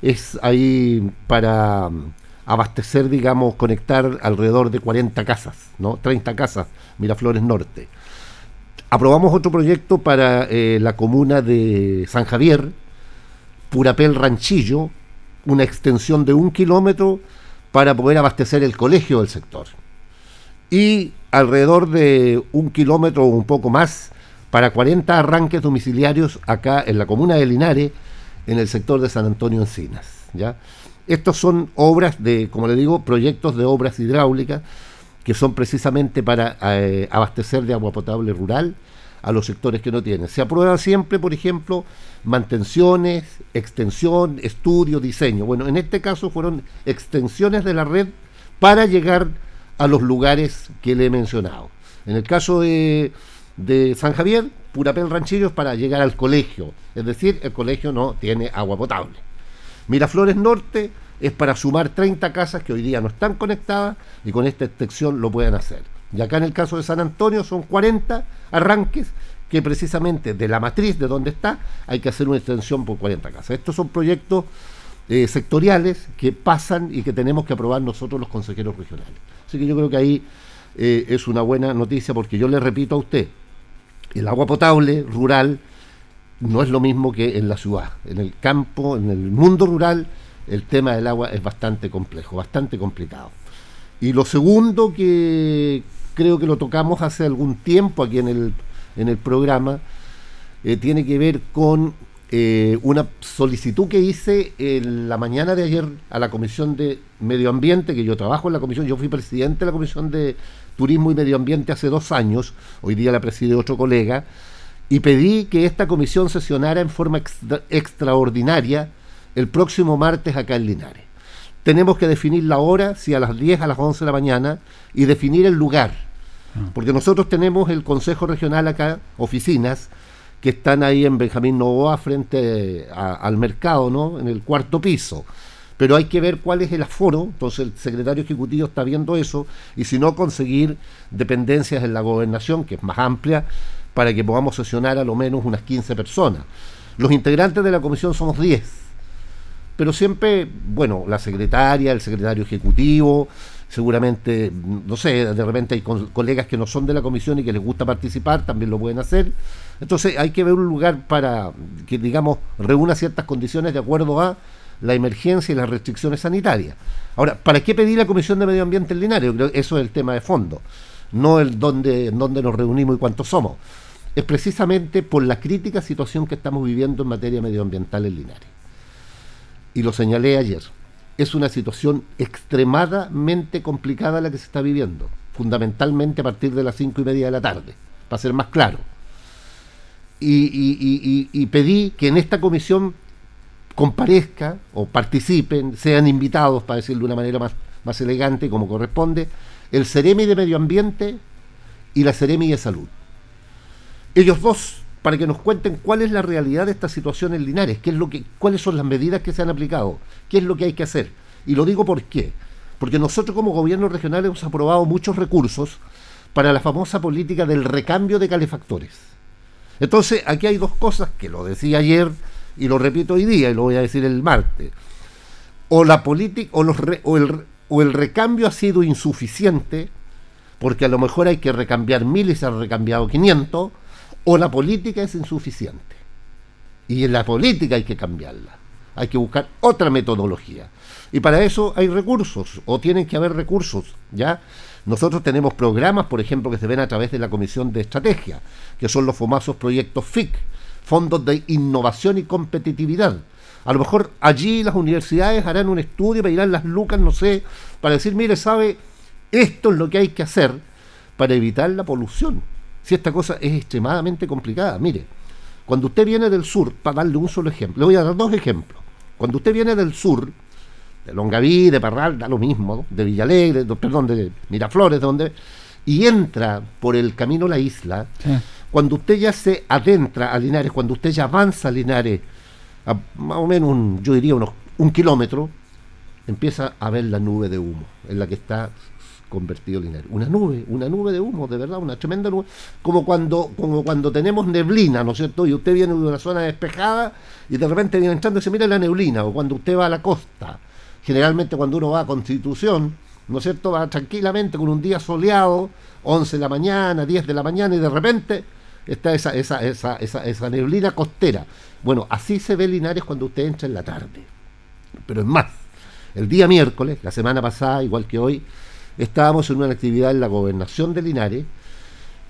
es ahí para mm, abastecer, digamos, conectar alrededor de 40 casas, ¿no? 30 casas, Miraflores Norte. Aprobamos otro proyecto para eh, la comuna de San Javier, Purapel Ranchillo, una extensión de un kilómetro para poder abastecer el colegio del sector. Y alrededor de un kilómetro o un poco más para 40 arranques domiciliarios acá en la comuna de Linares, en el sector de San Antonio Encinas. ¿ya? Estos son obras de, como le digo, proyectos de obras hidráulicas que son precisamente para eh, abastecer de agua potable rural a los sectores que no tienen. Se aprueban siempre, por ejemplo, mantenciones, extensión, estudio, diseño. Bueno, en este caso fueron extensiones de la red para llegar a los lugares que le he mencionado. En el caso de de San Javier, Purapel Ranchillos para llegar al colegio. Es decir, el colegio no tiene agua potable. Miraflores Norte es para sumar 30 casas que hoy día no están conectadas y con esta extensión lo pueden hacer. Y acá en el caso de San Antonio son 40 arranques que precisamente de la matriz de donde está hay que hacer una extensión por 40 casas. Estos son proyectos eh, sectoriales que pasan y que tenemos que aprobar nosotros los consejeros regionales. Así que yo creo que ahí eh, es una buena noticia porque yo le repito a usted, el agua potable rural no es lo mismo que en la ciudad. En el campo, en el mundo rural, el tema del agua es bastante complejo, bastante complicado. Y lo segundo que creo que lo tocamos hace algún tiempo aquí en el, en el programa, eh, tiene que ver con eh, una solicitud que hice en la mañana de ayer a la Comisión de Medio Ambiente, que yo trabajo en la comisión, yo fui presidente de la Comisión de Turismo y Medio Ambiente hace dos años, hoy día la preside otro colega, y pedí que esta comisión sesionara en forma extraordinaria el próximo martes acá en Linares. Tenemos que definir la hora, si a las 10, a las 11 de la mañana, y definir el lugar. Ah. Porque nosotros tenemos el Consejo Regional acá, oficinas, que están ahí en Benjamín Novoa frente al mercado, ¿no? En el cuarto piso. Pero hay que ver cuál es el aforo, entonces el secretario ejecutivo está viendo eso, y si no, conseguir dependencias en la gobernación, que es más amplia, para que podamos sesionar a lo menos unas 15 personas. Los integrantes de la comisión somos 10, pero siempre, bueno, la secretaria, el secretario ejecutivo, seguramente, no sé, de repente hay colegas que no son de la comisión y que les gusta participar, también lo pueden hacer. Entonces hay que ver un lugar para que, digamos, reúna ciertas condiciones de acuerdo a la emergencia y las restricciones sanitarias. Ahora, ¿para qué pedir la Comisión de Medio Ambiente en Linares? Creo que eso es el tema de fondo, no el dónde, dónde nos reunimos y cuántos somos. Es precisamente por la crítica situación que estamos viviendo en materia medioambiental en Linares. Y lo señalé ayer. Es una situación extremadamente complicada la que se está viviendo, fundamentalmente a partir de las cinco y media de la tarde, para ser más claro y, pedí que en esta comisión comparezca o participen, sean invitados, para decirlo de una manera más, más elegante como corresponde, el Ceremi de Medio Ambiente y la Ceremi de Salud. Ellos dos, para que nos cuenten cuál es la realidad de esta situación en Linares, qué es lo que, cuáles son las medidas que se han aplicado, qué es lo que hay que hacer. Y lo digo por qué. Porque nosotros como gobierno regional hemos aprobado muchos recursos para la famosa política del recambio de calefactores entonces, aquí hay dos cosas que lo decía ayer y lo repito hoy día y lo voy a decir el martes. O la política o, o, el, o el recambio ha sido insuficiente, porque a lo mejor hay que recambiar mil y se han recambiado 500, o la política es insuficiente. Y en la política hay que cambiarla. Hay que buscar otra metodología. Y para eso hay recursos, o tienen que haber recursos, ¿ya? Nosotros tenemos programas, por ejemplo, que se ven a través de la Comisión de Estrategia, que son los famosos proyectos FIC, Fondos de Innovación y Competitividad. A lo mejor allí las universidades harán un estudio, pedirán las lucas, no sé, para decir, mire, sabe, esto es lo que hay que hacer para evitar la polución. Si esta cosa es extremadamente complicada, mire, cuando usted viene del sur, para darle un solo ejemplo, le voy a dar dos ejemplos. Cuando usted viene del sur, de Longaví, de Parral, da lo mismo, de Villalegre, perdón, de Miraflores, de donde, y entra por el camino a la isla, cuando usted ya se adentra a Linares, cuando usted ya avanza a Linares, a más o menos, un, yo diría, unos un kilómetro, empieza a ver la nube de humo en la que está convertido Linares. Una nube, una nube de humo, de verdad, una tremenda nube. Como cuando, cuando tenemos neblina, ¿no es cierto? Y usted viene de una zona despejada y de repente viene entrando y se mira la neblina, o cuando usted va a la costa generalmente cuando uno va a Constitución, ¿no es cierto? Va tranquilamente con un día soleado, 11 de la mañana, 10 de la mañana, y de repente está esa, esa, esa, esa, esa neblina costera. Bueno, así se ve Linares cuando usted entra en la tarde. Pero es más, el día miércoles, la semana pasada, igual que hoy, estábamos en una actividad en la gobernación de Linares,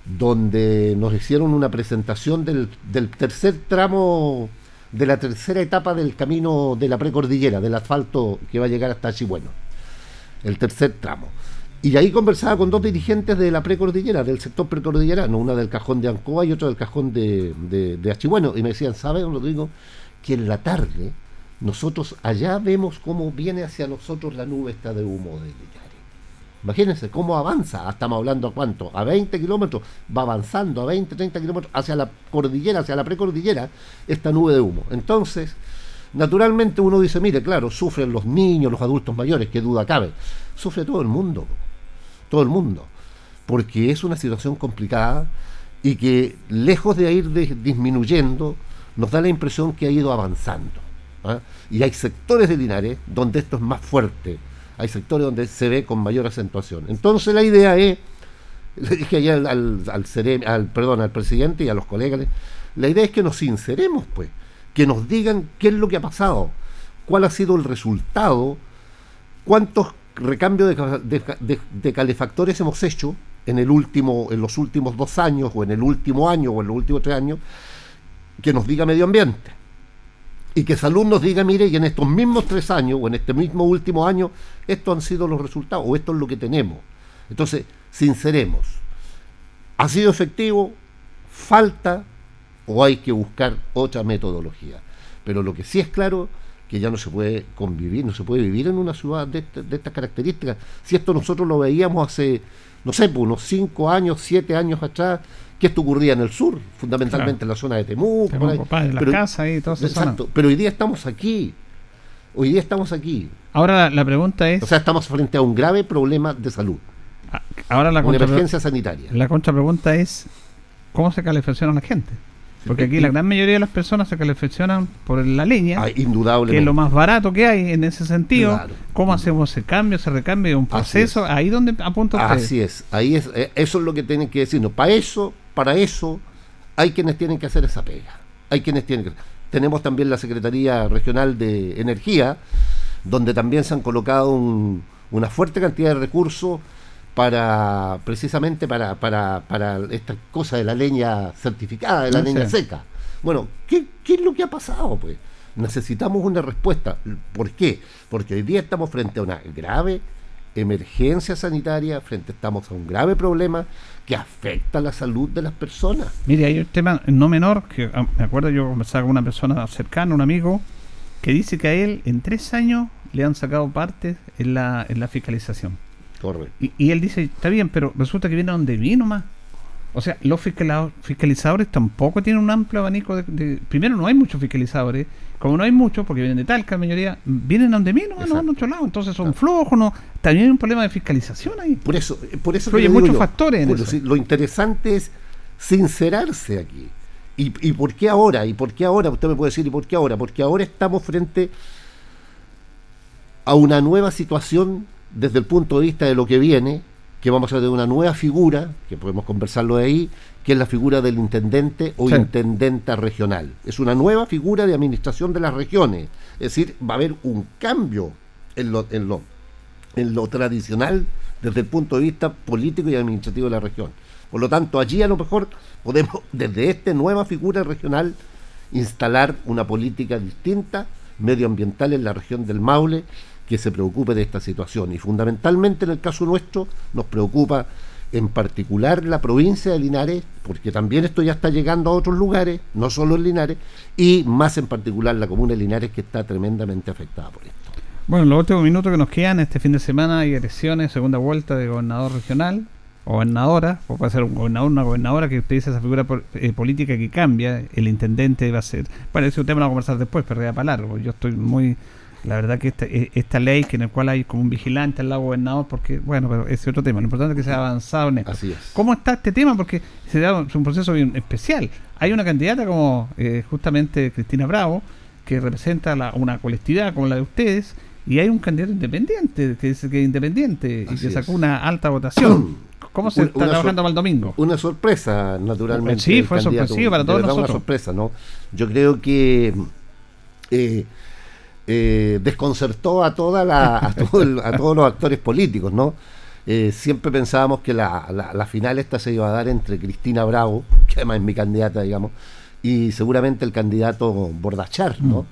donde nos hicieron una presentación del, del tercer tramo de la tercera etapa del camino de la precordillera, del asfalto que va a llegar hasta Chibueno, el tercer tramo. Y ahí conversaba con dos dirigentes de la precordillera, del sector precordillerano, una del cajón de Ancoa y otra del cajón de, de. Y me decían, ¿sabes, Rodrigo? Que en la tarde nosotros allá vemos cómo viene hacia nosotros la nube esta de humo de Imagínense cómo avanza, ah, estamos hablando a cuánto, a 20 kilómetros, va avanzando a 20, 30 kilómetros hacia la cordillera, hacia la precordillera, esta nube de humo. Entonces, naturalmente uno dice, mire, claro, sufren los niños, los adultos mayores, qué duda cabe, sufre todo el mundo, todo el mundo, porque es una situación complicada y que lejos de ir disminuyendo, nos da la impresión que ha ido avanzando. ¿ah? Y hay sectores de Linares donde esto es más fuerte hay sectores donde se ve con mayor acentuación. Entonces la idea es <laughs> le dije ayer al, al, perdón, al presidente y a los colegas, le- la idea es que nos sinceremos, pues, que nos digan qué es lo que ha pasado, cuál ha sido el resultado, cuántos recambios de, de- de calefactores hemos hecho en el último, en los últimos dos años, o en el último año, o en los últimos tres años, que nos diga medio ambiente. Y que Salud nos diga, mire, y en estos mismos tres años, o en este mismo último año, estos han sido los resultados, o esto es lo que tenemos. Entonces, sinceremos. ¿Ha sido efectivo? ¿Falta? ¿O hay que buscar otra metodología? Pero lo que sí es claro que ya no se puede convivir, no se puede vivir en una ciudad de, esta- de estas características. Si esto nosotros lo veíamos hace, no sé, pues, unos cinco años, siete años atrás, que esto ocurría en el sur, fundamentalmente Claro. en la zona de Temuco. por ahí. Temuco, la casa y toda esa Exacto, zona. pero hoy día estamos aquí. Hoy día estamos aquí. Ahora la, la pregunta es, O sea, estamos frente a un grave problema de salud. ahora la una emergencia sanitaria. La contrapregunta es, ¿cómo se calefacciona la gente? Porque aquí la gran mayoría de las personas se calefaccionan por la leña, Ah, que es lo más barato que hay en ese sentido. Claro. ¿Cómo hacemos ese cambio, ese recambio? Un proceso, ahí donde apunta usted. Así es, ahí es, eh, eso es lo que tienen que decirnos. Para eso, para eso, hay quienes tienen que hacer esa pega. Hay quienes tienen que. Tenemos también la Secretaría Regional de Energía, donde también se han colocado un- una fuerte cantidad de recursos para precisamente para, para, para esta cosa de la leña certificada, de la No leña sé. seca. Bueno, ¿qué, ¿qué es lo que ha pasado? Pues necesitamos una respuesta. ¿Por qué? Porque hoy día estamos frente a una grave emergencia sanitaria, frente estamos a un grave problema que afecta la salud de las personas. Mire, hay un tema no menor, que ah, me acuerdo yo conversaba con una persona cercana, un amigo, que dice que a él en tres años le han sacado partes en la, en la fiscalización. Correcto. Y, y él dice, está bien, pero resulta que viene donde vino más. O sea, los fiscalizadores tampoco tienen un amplio abanico de, de- Primero, no hay muchos fiscalizadores. Como no hay muchos, porque vienen de Talca, la mayoría, vienen donde vino, no en otro lado. Entonces son flojos, no. También hay un problema de fiscalización ahí. Por eso, por eso digo muchos yo, factores en eso. sí, lo interesante es sincerarse aquí. ¿Y, ¿Y por qué ahora? ¿Y por qué ahora? Usted me puede decir, ¿y por qué ahora? Porque ahora estamos frente a una nueva situación desde el punto de vista de lo que viene, que vamos a tener una nueva figura, que podemos conversarlo de ahí, que es la figura del intendente o Sí. intendenta regional. Es una nueva figura de administración de las regiones. Es decir, va a haber un cambio en lo, en lo, en lo tradicional desde el punto de vista político y administrativo de la región. Por lo tanto, allí a lo mejor podemos, <laughs> desde esta nueva figura regional, instalar una política distinta, medioambiental en la región del Maule, que se preocupe de esta situación. Y fundamentalmente en el caso nuestro nos preocupa en particular la provincia de Linares, porque también esto ya está llegando a otros lugares, no solo en Linares, y más en particular la comuna de Linares que está tremendamente afectada por esto. Bueno, los últimos minutos que nos quedan, este fin de semana hay elecciones, segunda vuelta de gobernador regional, gobernadora, o puede ser un gobernador, una gobernadora que utiliza esa figura eh, política que cambia, el intendente va a ser... Bueno, ese tema lo vamos a conversar después, pero ya para largo. Yo estoy muy... La verdad que esta, eh, esta ley, que en el cual hay como un vigilante al lado gobernador, porque, bueno, pero ese es otro tema. Lo importante es que se ha avanzado en esto. Así es. ¿Cómo está este tema? Porque se da es un proceso bien especial. Hay una candidata como eh, justamente Cristina Bravo, que representa la- una colectividad como la de ustedes, y hay un candidato independiente, que dice que es independiente, y que sacó es. una alta votación. <clears throat> ¿Cómo se está una trabajando para el domingo? Una sorpresa, naturalmente. Sí, fue sorpresivo para todos nosotros. Una sorpresa, ¿no? Yo creo que eh, eh, desconcertó a toda la, a, <laughs> todo el- a todos los actores políticos, ¿no? Eh, siempre pensábamos que la, la- la final esta se iba a dar entre Cristina Bravo, que además es mi candidata, digamos, y seguramente el candidato Bordachar, ¿no?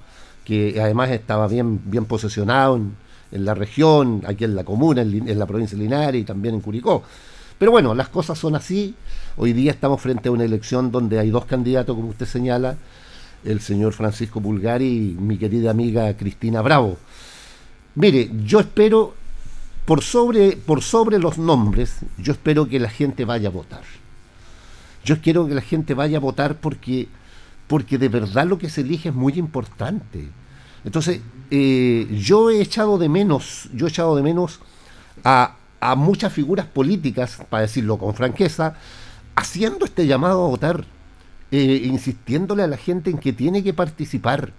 Que además estaba bien, bien posesionado en, en la región, aquí en la comuna, en, en la provincia de Linares y también en Curicó. Pero bueno, las cosas son así. Hoy día estamos frente a una elección donde hay dos candidatos, como usted señala, el señor Francisco Pulgari y mi querida amiga Cristina Bravo. Mire, yo espero, por sobre, por sobre los nombres, yo espero que la gente vaya a votar. Yo quiero que la gente vaya a votar porque, porque de verdad lo que se elige es muy importante. Entonces, eh, yo he echado de menos, yo he echado de menos a, a muchas figuras políticas, para decirlo con franqueza, haciendo este llamado a votar, eh, insistiéndole a la gente en que tiene que participar.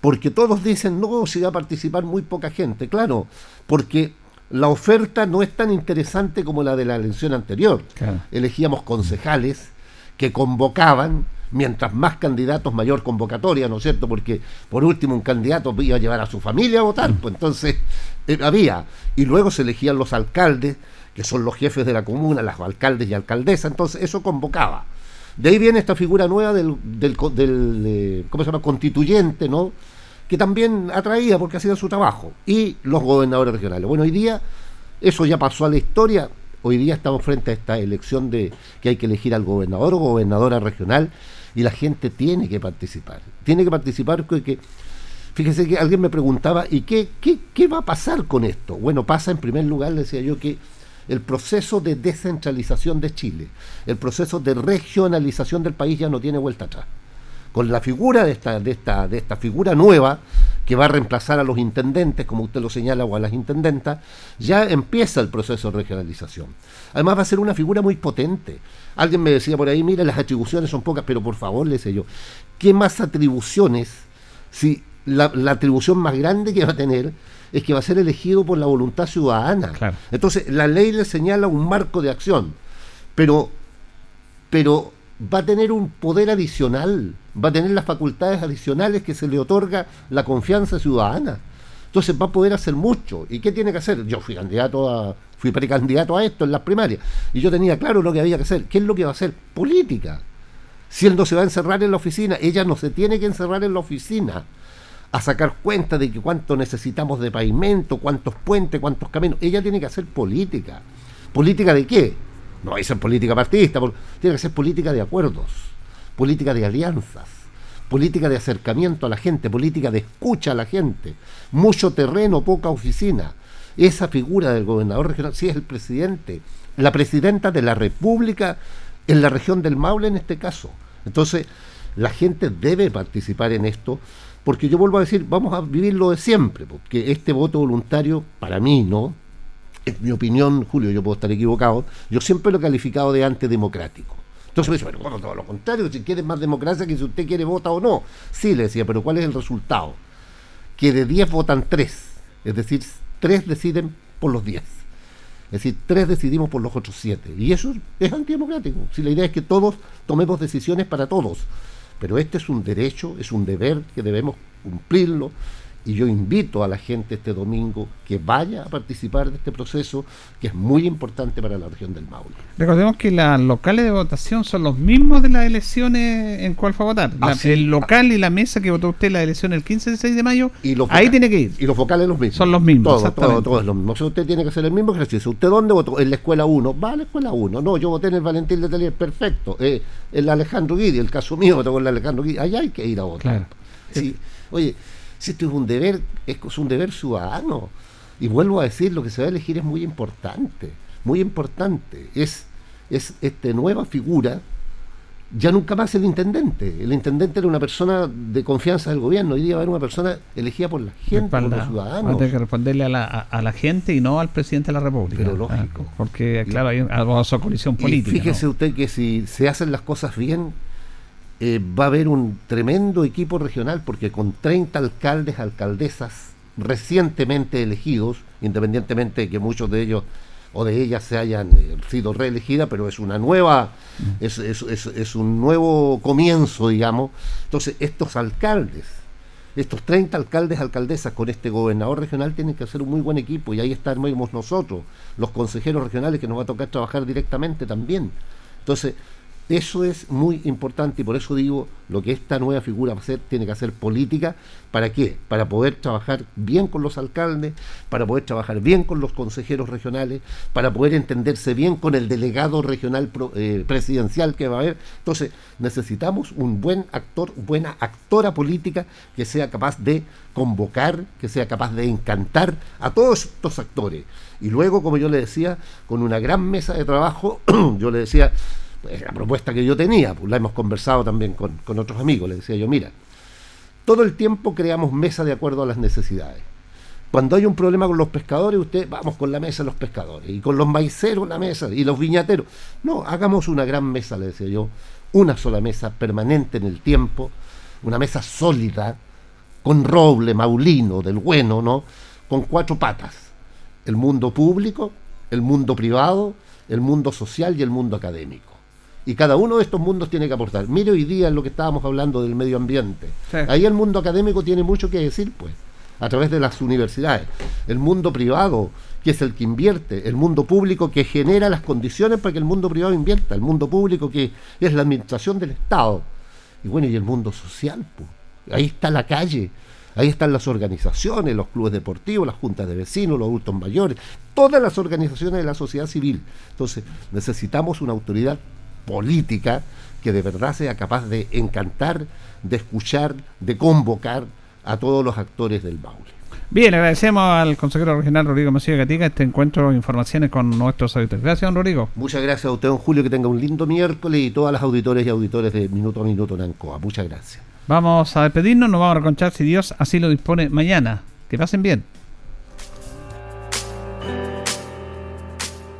Porque todos dicen, no, si va a participar muy poca gente. Claro, porque la oferta no es tan interesante como la de la elección anterior. Claro. Elegíamos concejales que convocaban, mientras más candidatos, mayor convocatoria, ¿no es cierto? Porque por último un candidato iba a llevar a su familia a votar, pues entonces eh, había. Y luego se elegían los alcaldes, que son los jefes de la comuna, los alcaldes y alcaldesas, entonces eso convocaba. De ahí viene esta figura nueva del, del, del, ¿cómo se llama? constituyente, ¿no? Que también atraía porque hacía su trabajo. Y los gobernadores regionales. Bueno, hoy día eso ya pasó a la historia. Hoy día estamos frente a esta elección de que hay que elegir al gobernador o gobernadora regional y la gente tiene que participar. Tiene que participar porque, fíjese que alguien me preguntaba, ¿y qué, qué, qué va a pasar con esto? Bueno, pasa en primer lugar, decía yo, que el proceso de descentralización de Chile, el proceso de regionalización del país ya no tiene vuelta atrás. Con la figura de esta, de esta, de esta figura nueva que va a reemplazar a los intendentes, como usted lo señala, o a las intendentas, ya empieza el proceso de regionalización. Además va a ser una figura muy potente. Alguien me decía por ahí, mira, las atribuciones son pocas, pero por favor, le decía yo, ¿qué más atribuciones si la atribución más grande que va a tener es que va a ser elegido por la voluntad ciudadana? Entonces, la ley le señala un marco de acción, pero, pero va a tener un poder adicional, va a tener las facultades adicionales que se le otorga la confianza ciudadana. Entonces va a poder hacer mucho. ¿Y qué tiene que hacer? Yo fui candidato a, fui precandidato a esto en las primarias. Y yo tenía claro lo que había que hacer. ¿Qué es lo que va a hacer? Política. Si él no se va a encerrar en la oficina, ella no se tiene que encerrar en la oficina a sacar cuenta de que cuánto necesitamos de pavimento, cuántos puentes, cuántos caminos. Ella tiene que hacer política. ¿Política de qué? No ser política partidista, tiene que ser política de acuerdos, política de alianzas, política de acercamiento a la gente, política de escucha a la gente, mucho terreno, poca oficina. Esa figura del gobernador regional, sí es el presidente, la presidenta de la República en la región del Maule en este caso. Entonces, la gente debe participar en esto, porque yo vuelvo a decir, vamos a vivir lo de siempre, porque este voto voluntario, para mí, ¿no? en mi opinión, Julio, yo puedo estar equivocado, yo siempre lo he calificado de antidemocrático. Entonces me dice, pero bueno, todo lo contrario, si quieres más democracia que si usted quiere vota o no. Sí, le decía, pero ¿cuál es el resultado? Que de 10 votan 3, es decir, 3 deciden por los 10. Es decir, 3 decidimos por los otros 7. Y eso es antidemocrático. Si la idea es que todos tomemos decisiones para todos. Pero este es un derecho, es un deber que debemos cumplirlo. Y yo invito a la gente este domingo que vaya a participar de este proceso que es muy importante para la región del Maule. Recordemos que las locales de votación son los mismos de las elecciones en cuál fue a votar. La- el local y la mesa que votó usted en la elección el 15 y 6 de mayo, Y los ahí tiene que ir. Y los vocales los mismos. Son los mismos, Todo, todo, todo es lo mismo. O sea, usted tiene que hacer el mismo ejercicio. ¿Usted dónde votó? En la escuela 1. Va a la escuela 1. No, yo voté en el Valentín de Telier. Perfecto. Eh, el Alejandro Guidi, el caso mío, votó con el Alejandro Guidi. Allá hay que ir a votar. Claro. Sí. Oye, si esto es un deber, es un deber ciudadano. Y vuelvo a decir, lo que se va a elegir es muy importante. Muy importante. Es, es esta nueva figura ya nunca más el intendente. El intendente era una persona de confianza del gobierno. Hoy día va a haber una persona elegida por la gente, por los Respaldado. Va a ciudadanos. tener que responderle a la, a, a la gente y no al presidente de la República. Pero lógico. Ah, Porque, claro, hay una colisión Y política. fíjese ¿no? usted que si se hacen las cosas bien, eh, va a haber un tremendo equipo regional, porque con 30 alcaldes, alcaldesas recientemente elegidos, independientemente de que muchos de ellos o de ellas se hayan eh, sido reelegidas, pero es una nueva, es, es- es- un nuevo comienzo, digamos. Entonces, estos alcaldes, estos 30 alcaldes, alcaldesas con este gobernador regional tienen que hacer un muy buen equipo y ahí estaremos nosotros, los consejeros regionales que nos va a tocar trabajar directamente también. Entonces, eso es muy importante y por eso digo, lo que esta nueva figura va a hacer, tiene que hacer política. ¿Para qué? Para poder trabajar bien con los alcaldes, para poder trabajar bien con los consejeros regionales, para poder entenderse bien con el delegado regional eh, presidencial que va a haber. Entonces, necesitamos un buen actor, buena actora política que sea capaz de convocar, que sea capaz de encantar a todos estos actores. Y luego, como yo le decía, con una gran mesa de trabajo, <clears throat> yo le decía, pues, la propuesta que yo tenía, pues la hemos conversado también con, con otros amigos, le decía yo, mira, todo el tiempo creamos mesa de acuerdo a las necesidades. Cuando hay un problema con los pescadores, usted vamos con la mesa de los pescadores, y con los maiceros la mesa, y los viñateros. No, hagamos una gran mesa, le decía yo, una sola mesa permanente en el tiempo, una mesa sólida, con roble, maulino, del bueno, ¿no? Con cuatro patas. el mundo público, el mundo privado, el mundo social y el mundo académico. Y cada uno de estos mundos tiene que aportar. Mire hoy día en lo que estábamos hablando del medio ambiente. Ahí el mundo académico tiene mucho que decir, pues, a través de las universidades. El mundo privado, que es el que invierte. El mundo público, que genera las condiciones para que el mundo privado invierta. El mundo público, que es la administración del Estado. Y bueno, y el mundo social, pues. Ahí está la calle. Ahí están las organizaciones, los clubes deportivos, las juntas de vecinos, los adultos mayores, todas las organizaciones de la sociedad civil. Entonces, necesitamos una autoridad política que de verdad sea capaz de encantar, de escuchar, de convocar a todos los actores del baúl. Bien, agradecemos al consejero regional Rodrigo Macías Gatica este encuentro de informaciones con nuestros auditores. Gracias, don Rodrigo. Muchas gracias a usted, don Julio, que tenga un lindo miércoles y todas las auditores y auditores de Minuto a Minuto en Ancoa. Muchas gracias. Vamos a despedirnos, nos vamos a reconchar si Dios así lo dispone mañana. Que pasen bien.